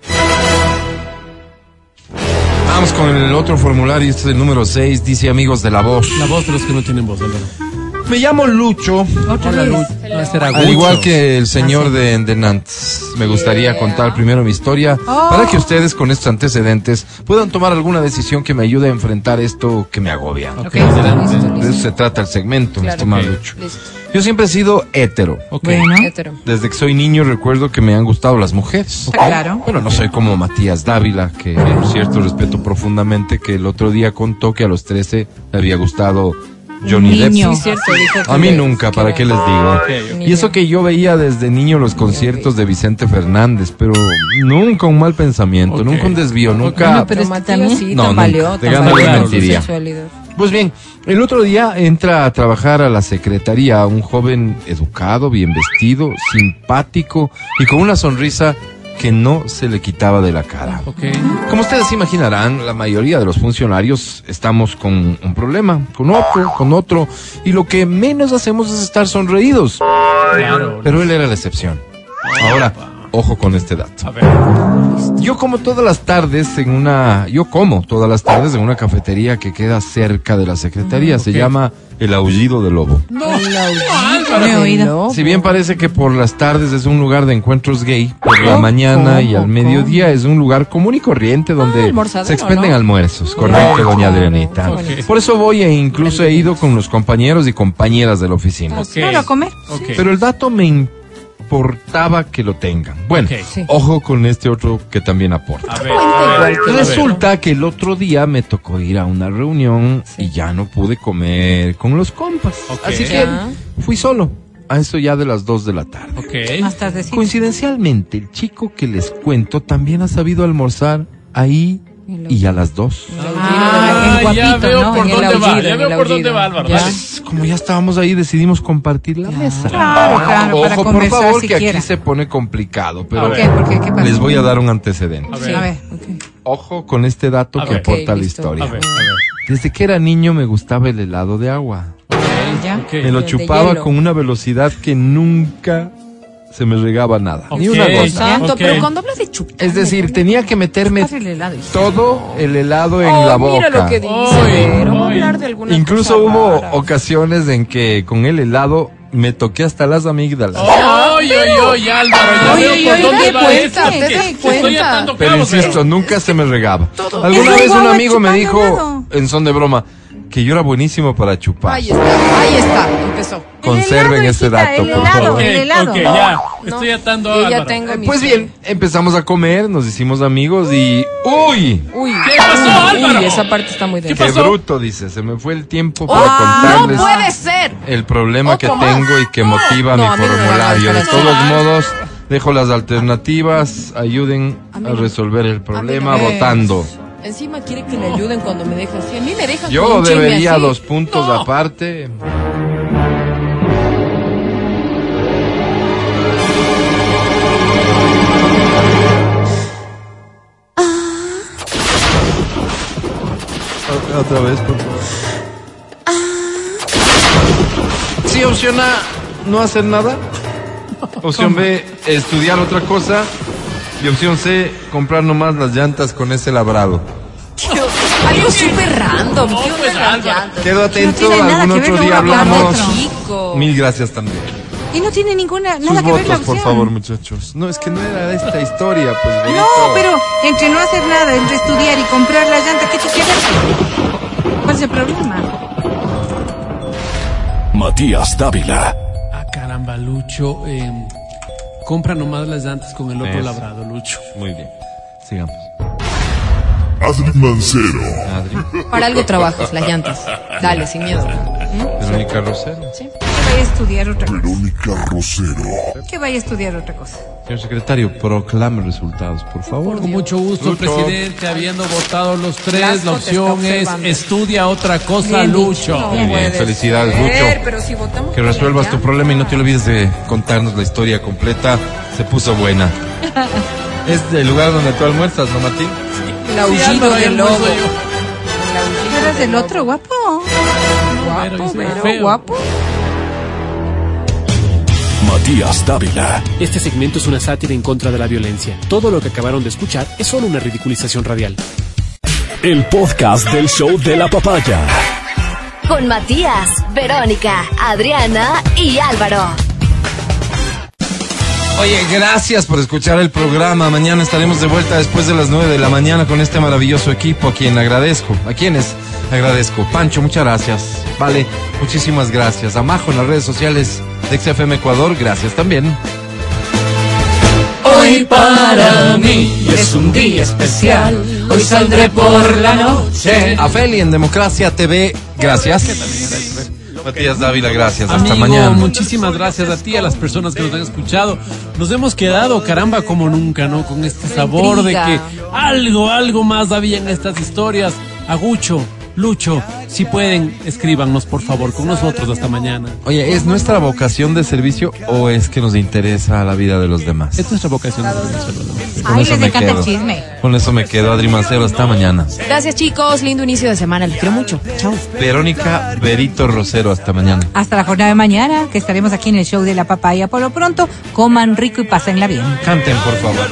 Vamos con el otro formulario, este es el número 6, dice amigos de la voz. La voz de los que no tienen voz, Álvaro. Me llamo Lucho, Hola. Lucho. Al igual que el señor de, de Nantes. Me gustaría contar primero mi historia para que ustedes con estos antecedentes puedan tomar alguna decisión que me ayude a enfrentar esto que me agobia. Ok, adelante. De eso se trata el segmento, mi Claro. estimado. Lucho. Listo. Yo siempre he sido hétero. Ok. Bueno, Hétero. Desde que soy niño recuerdo que me han gustado las mujeres. está claro. Bueno, no soy como Matías Dávila, que por cierto respeto profundamente, que el otro día contó que a los 13 le había gustado Johnny Depp. Sí, cierto, que A mí nunca, ¿para qué les digo? Y eso que yo veía desde niño los conciertos de Vicente Fernández, pero nunca un mal pensamiento, nunca un desvío, nunca... No, pero es que también sí, No, tambaleó, tambaleó. Pues bien, el otro día entra a trabajar a la secretaría un joven educado, bien vestido, simpático y con una sonrisa que no se le quitaba de la cara. Ok. Como ustedes imaginarán, la mayoría de los funcionarios estamos con un problema, con otro, con otro, y lo que menos hacemos es estar sonreídos. Claro. Pero él era la excepción. Ahora, ojo con este dato. A ver. Yo como todas las tardes en una, yo como todas las tardes en una cafetería que queda cerca de la secretaría, se ok. llama El Aullido del Lobo. No, No he Álvaro. oído. Si bien parece que por las tardes es un lugar de encuentros gay, por la ¿Cómo? mañana y al mediodía es un lugar común y corriente donde Ah, se expenden ¿no? almuerzos, correcto, doña Adrianita. Ok. Por eso voy e incluso he ido con los compañeros y compañeras de la oficina. Ok. Claro, a comer. Pero el dato me importaba que lo tengan. Bueno. Sí. ojo con este otro que también aporta. A ver, a ver. igual que- Resulta que el otro día me tocó ir a una reunión y ya no pude comer con los compas. Así que Ya. fui solo. A eso ya de las 2 de la tarde. Ok. Más tardecito. Coincidencialmente, el chico que les cuento también ha sabido almorzar ahí y a las 2. Ah, ya veo ¿no? por dónde va, ya veo por dónde va Álvaro. Ya. dale. Como ya estábamos ahí, decidimos compartir la mesa. Claro, claro, para Ojo, por favor, que aquí se pone complicado, pero ¿Por qué? ¿Por qué? ¿Qué pasa? les voy a dar un antecedente. A Sí, ver. a ver. Ojo con este dato A que ver. aporta la historia. A ver, a ver. Desde que era niño me gustaba el helado de agua. Ya. Me lo chupaba con una velocidad que nunca se me regaba nada. Ni Ok. una gota. Santo, Ok. pero cuando hablas de chupar. Es decir, tenía que meterme el helado. todo el helado en Oh, la boca. Mira lo que dice. A ay. hablar de alguna Incluso cosa hubo rara. ocasiones en que con el helado me toqué hasta las amígdalas. Ay, ay, ay, Álvaro, ya Oye, veo por dónde va esto. te que das Estoy cuenta. atando Pero insisto, nunca se me regaba. Alguna Es vez un amigo me dijo, en son de broma, que yo era buenísimo para chupar. Ahí está, ahí está, empezó. Conserven ese hijita, dato, el por helado. favor. El helado. ok, ya. No, Estoy atando a ya tengo mi Pues bien, empezamos a comer, nos hicimos amigos y... ¡Uy! Uy, ¿Qué pasó, uy, Álvaro? uy, esa parte está muy ¿Qué densa. ¡Qué bruto! Dice, se me fue el tiempo para ¡Ah, no contarles puede ser! el problema que Otro más. tengo y que motiva No, mi formulario. De todos modos, dejo las alternativas, ayuden A resolver el problema votando. Encima quiere que le ayuden cuando me deja así. A mí me dejan con Yo debería así. dos puntos No. aparte. O- Otra vez, por favor. Sí, opción A, no hacer nada. *laughs* Opción B, estudiar otra cosa. Y opción C, comprar nomás las llantas con ese labrado. Algo súper random. Quedo atento, nada algún otro día hablamos. Mil gracias también. Y no tiene ninguna, Sus nada que ver la votos, por opción. favor, muchachos. No, es que no era de esta historia, pues. No, pero entre no hacer nada, entre estudiar y comprar las llantas, ¿qué te queda? ¿Cuál es el problema? Matías Dávila. Ah, caramba, Lucho. eh, compra nomás las llantas con el otro Eso. labrado, Lucho. Muy bien. Sigamos. Adri Mancero. Adri. Para algo trabajas, las llantas. Dale, sin miedo. Verónica Rosero. Que vaya a estudiar otra cosa. Verónica Rosero. Que vaya a estudiar otra cosa. Señor secretario, proclame resultados, por favor. Con mucho gusto, Lucho. presidente. Habiendo votado los tres, la opción es estudia otra cosa, Bien dicho. Lucho. No Muy bien, felicidades, ser, Lucho. Pero si votamos Que resuelvas tu problema y no te olvides de contarnos la historia completa. Se puso buena. *laughs* es el lugar donde tú almuerzas, ¿no, Martín? El aullido del lobo. ¿Tú eres el otro guapo? Guapo, feo. guapo. Matías Dávila. Este segmento es una sátira en contra de la violencia. Todo lo que acabaron de escuchar es solo una ridiculización radial. El podcast del show de la papaya. Con Matías, Verónica, Adriana y Álvaro. Oye, gracias por escuchar el programa. Mañana estaremos de vuelta después de las 9 de la mañana con este maravilloso equipo a quien agradezco. ¿A quienes agradezco? Pancho, muchas gracias. Vale, muchísimas gracias. A Majo en las redes sociales de XFM Ecuador, gracias también. Hoy para mí es un día especial. Hoy saldré por la noche. A Feli en Democracia TV, gracias. Matías Dávila, gracias. Hasta Amigo, mañana. muchísimas gracias a ti, a las personas que nos han escuchado. Nos hemos quedado, caramba, como nunca, ¿no? Con este sabor de que algo, algo más había en estas historias. Agucho, Lucho, si pueden, escríbanos, por favor, con nosotros hasta mañana. Oye, ¿es nuestra vocación de servicio o es que nos interesa la vida de los demás? Es nuestra vocación de servicio. Con Ay, eso les me encanta el quedo. chisme. Con eso me quedo, Adri Mancero, hasta mañana. Gracias, chicos. Lindo inicio de semana. Los quiero mucho. Chao. Verónica Berito Rosero, hasta mañana. Hasta la jornada de mañana, que estaremos aquí en el show de la papaya. Por lo pronto, coman rico y pásenla bien. Canten, por favor.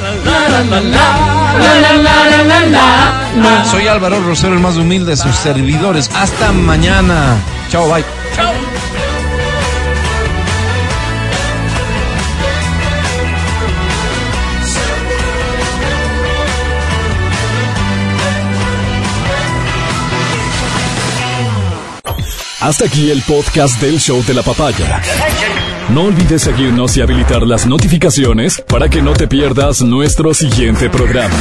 Soy Álvaro Rosero, el más humilde de sus servidores. Hasta mañana. Chao, bye. Hasta aquí el podcast del show de la papaya. No olvides seguirnos y habilitar las notificaciones para que no te pierdas nuestro siguiente programa.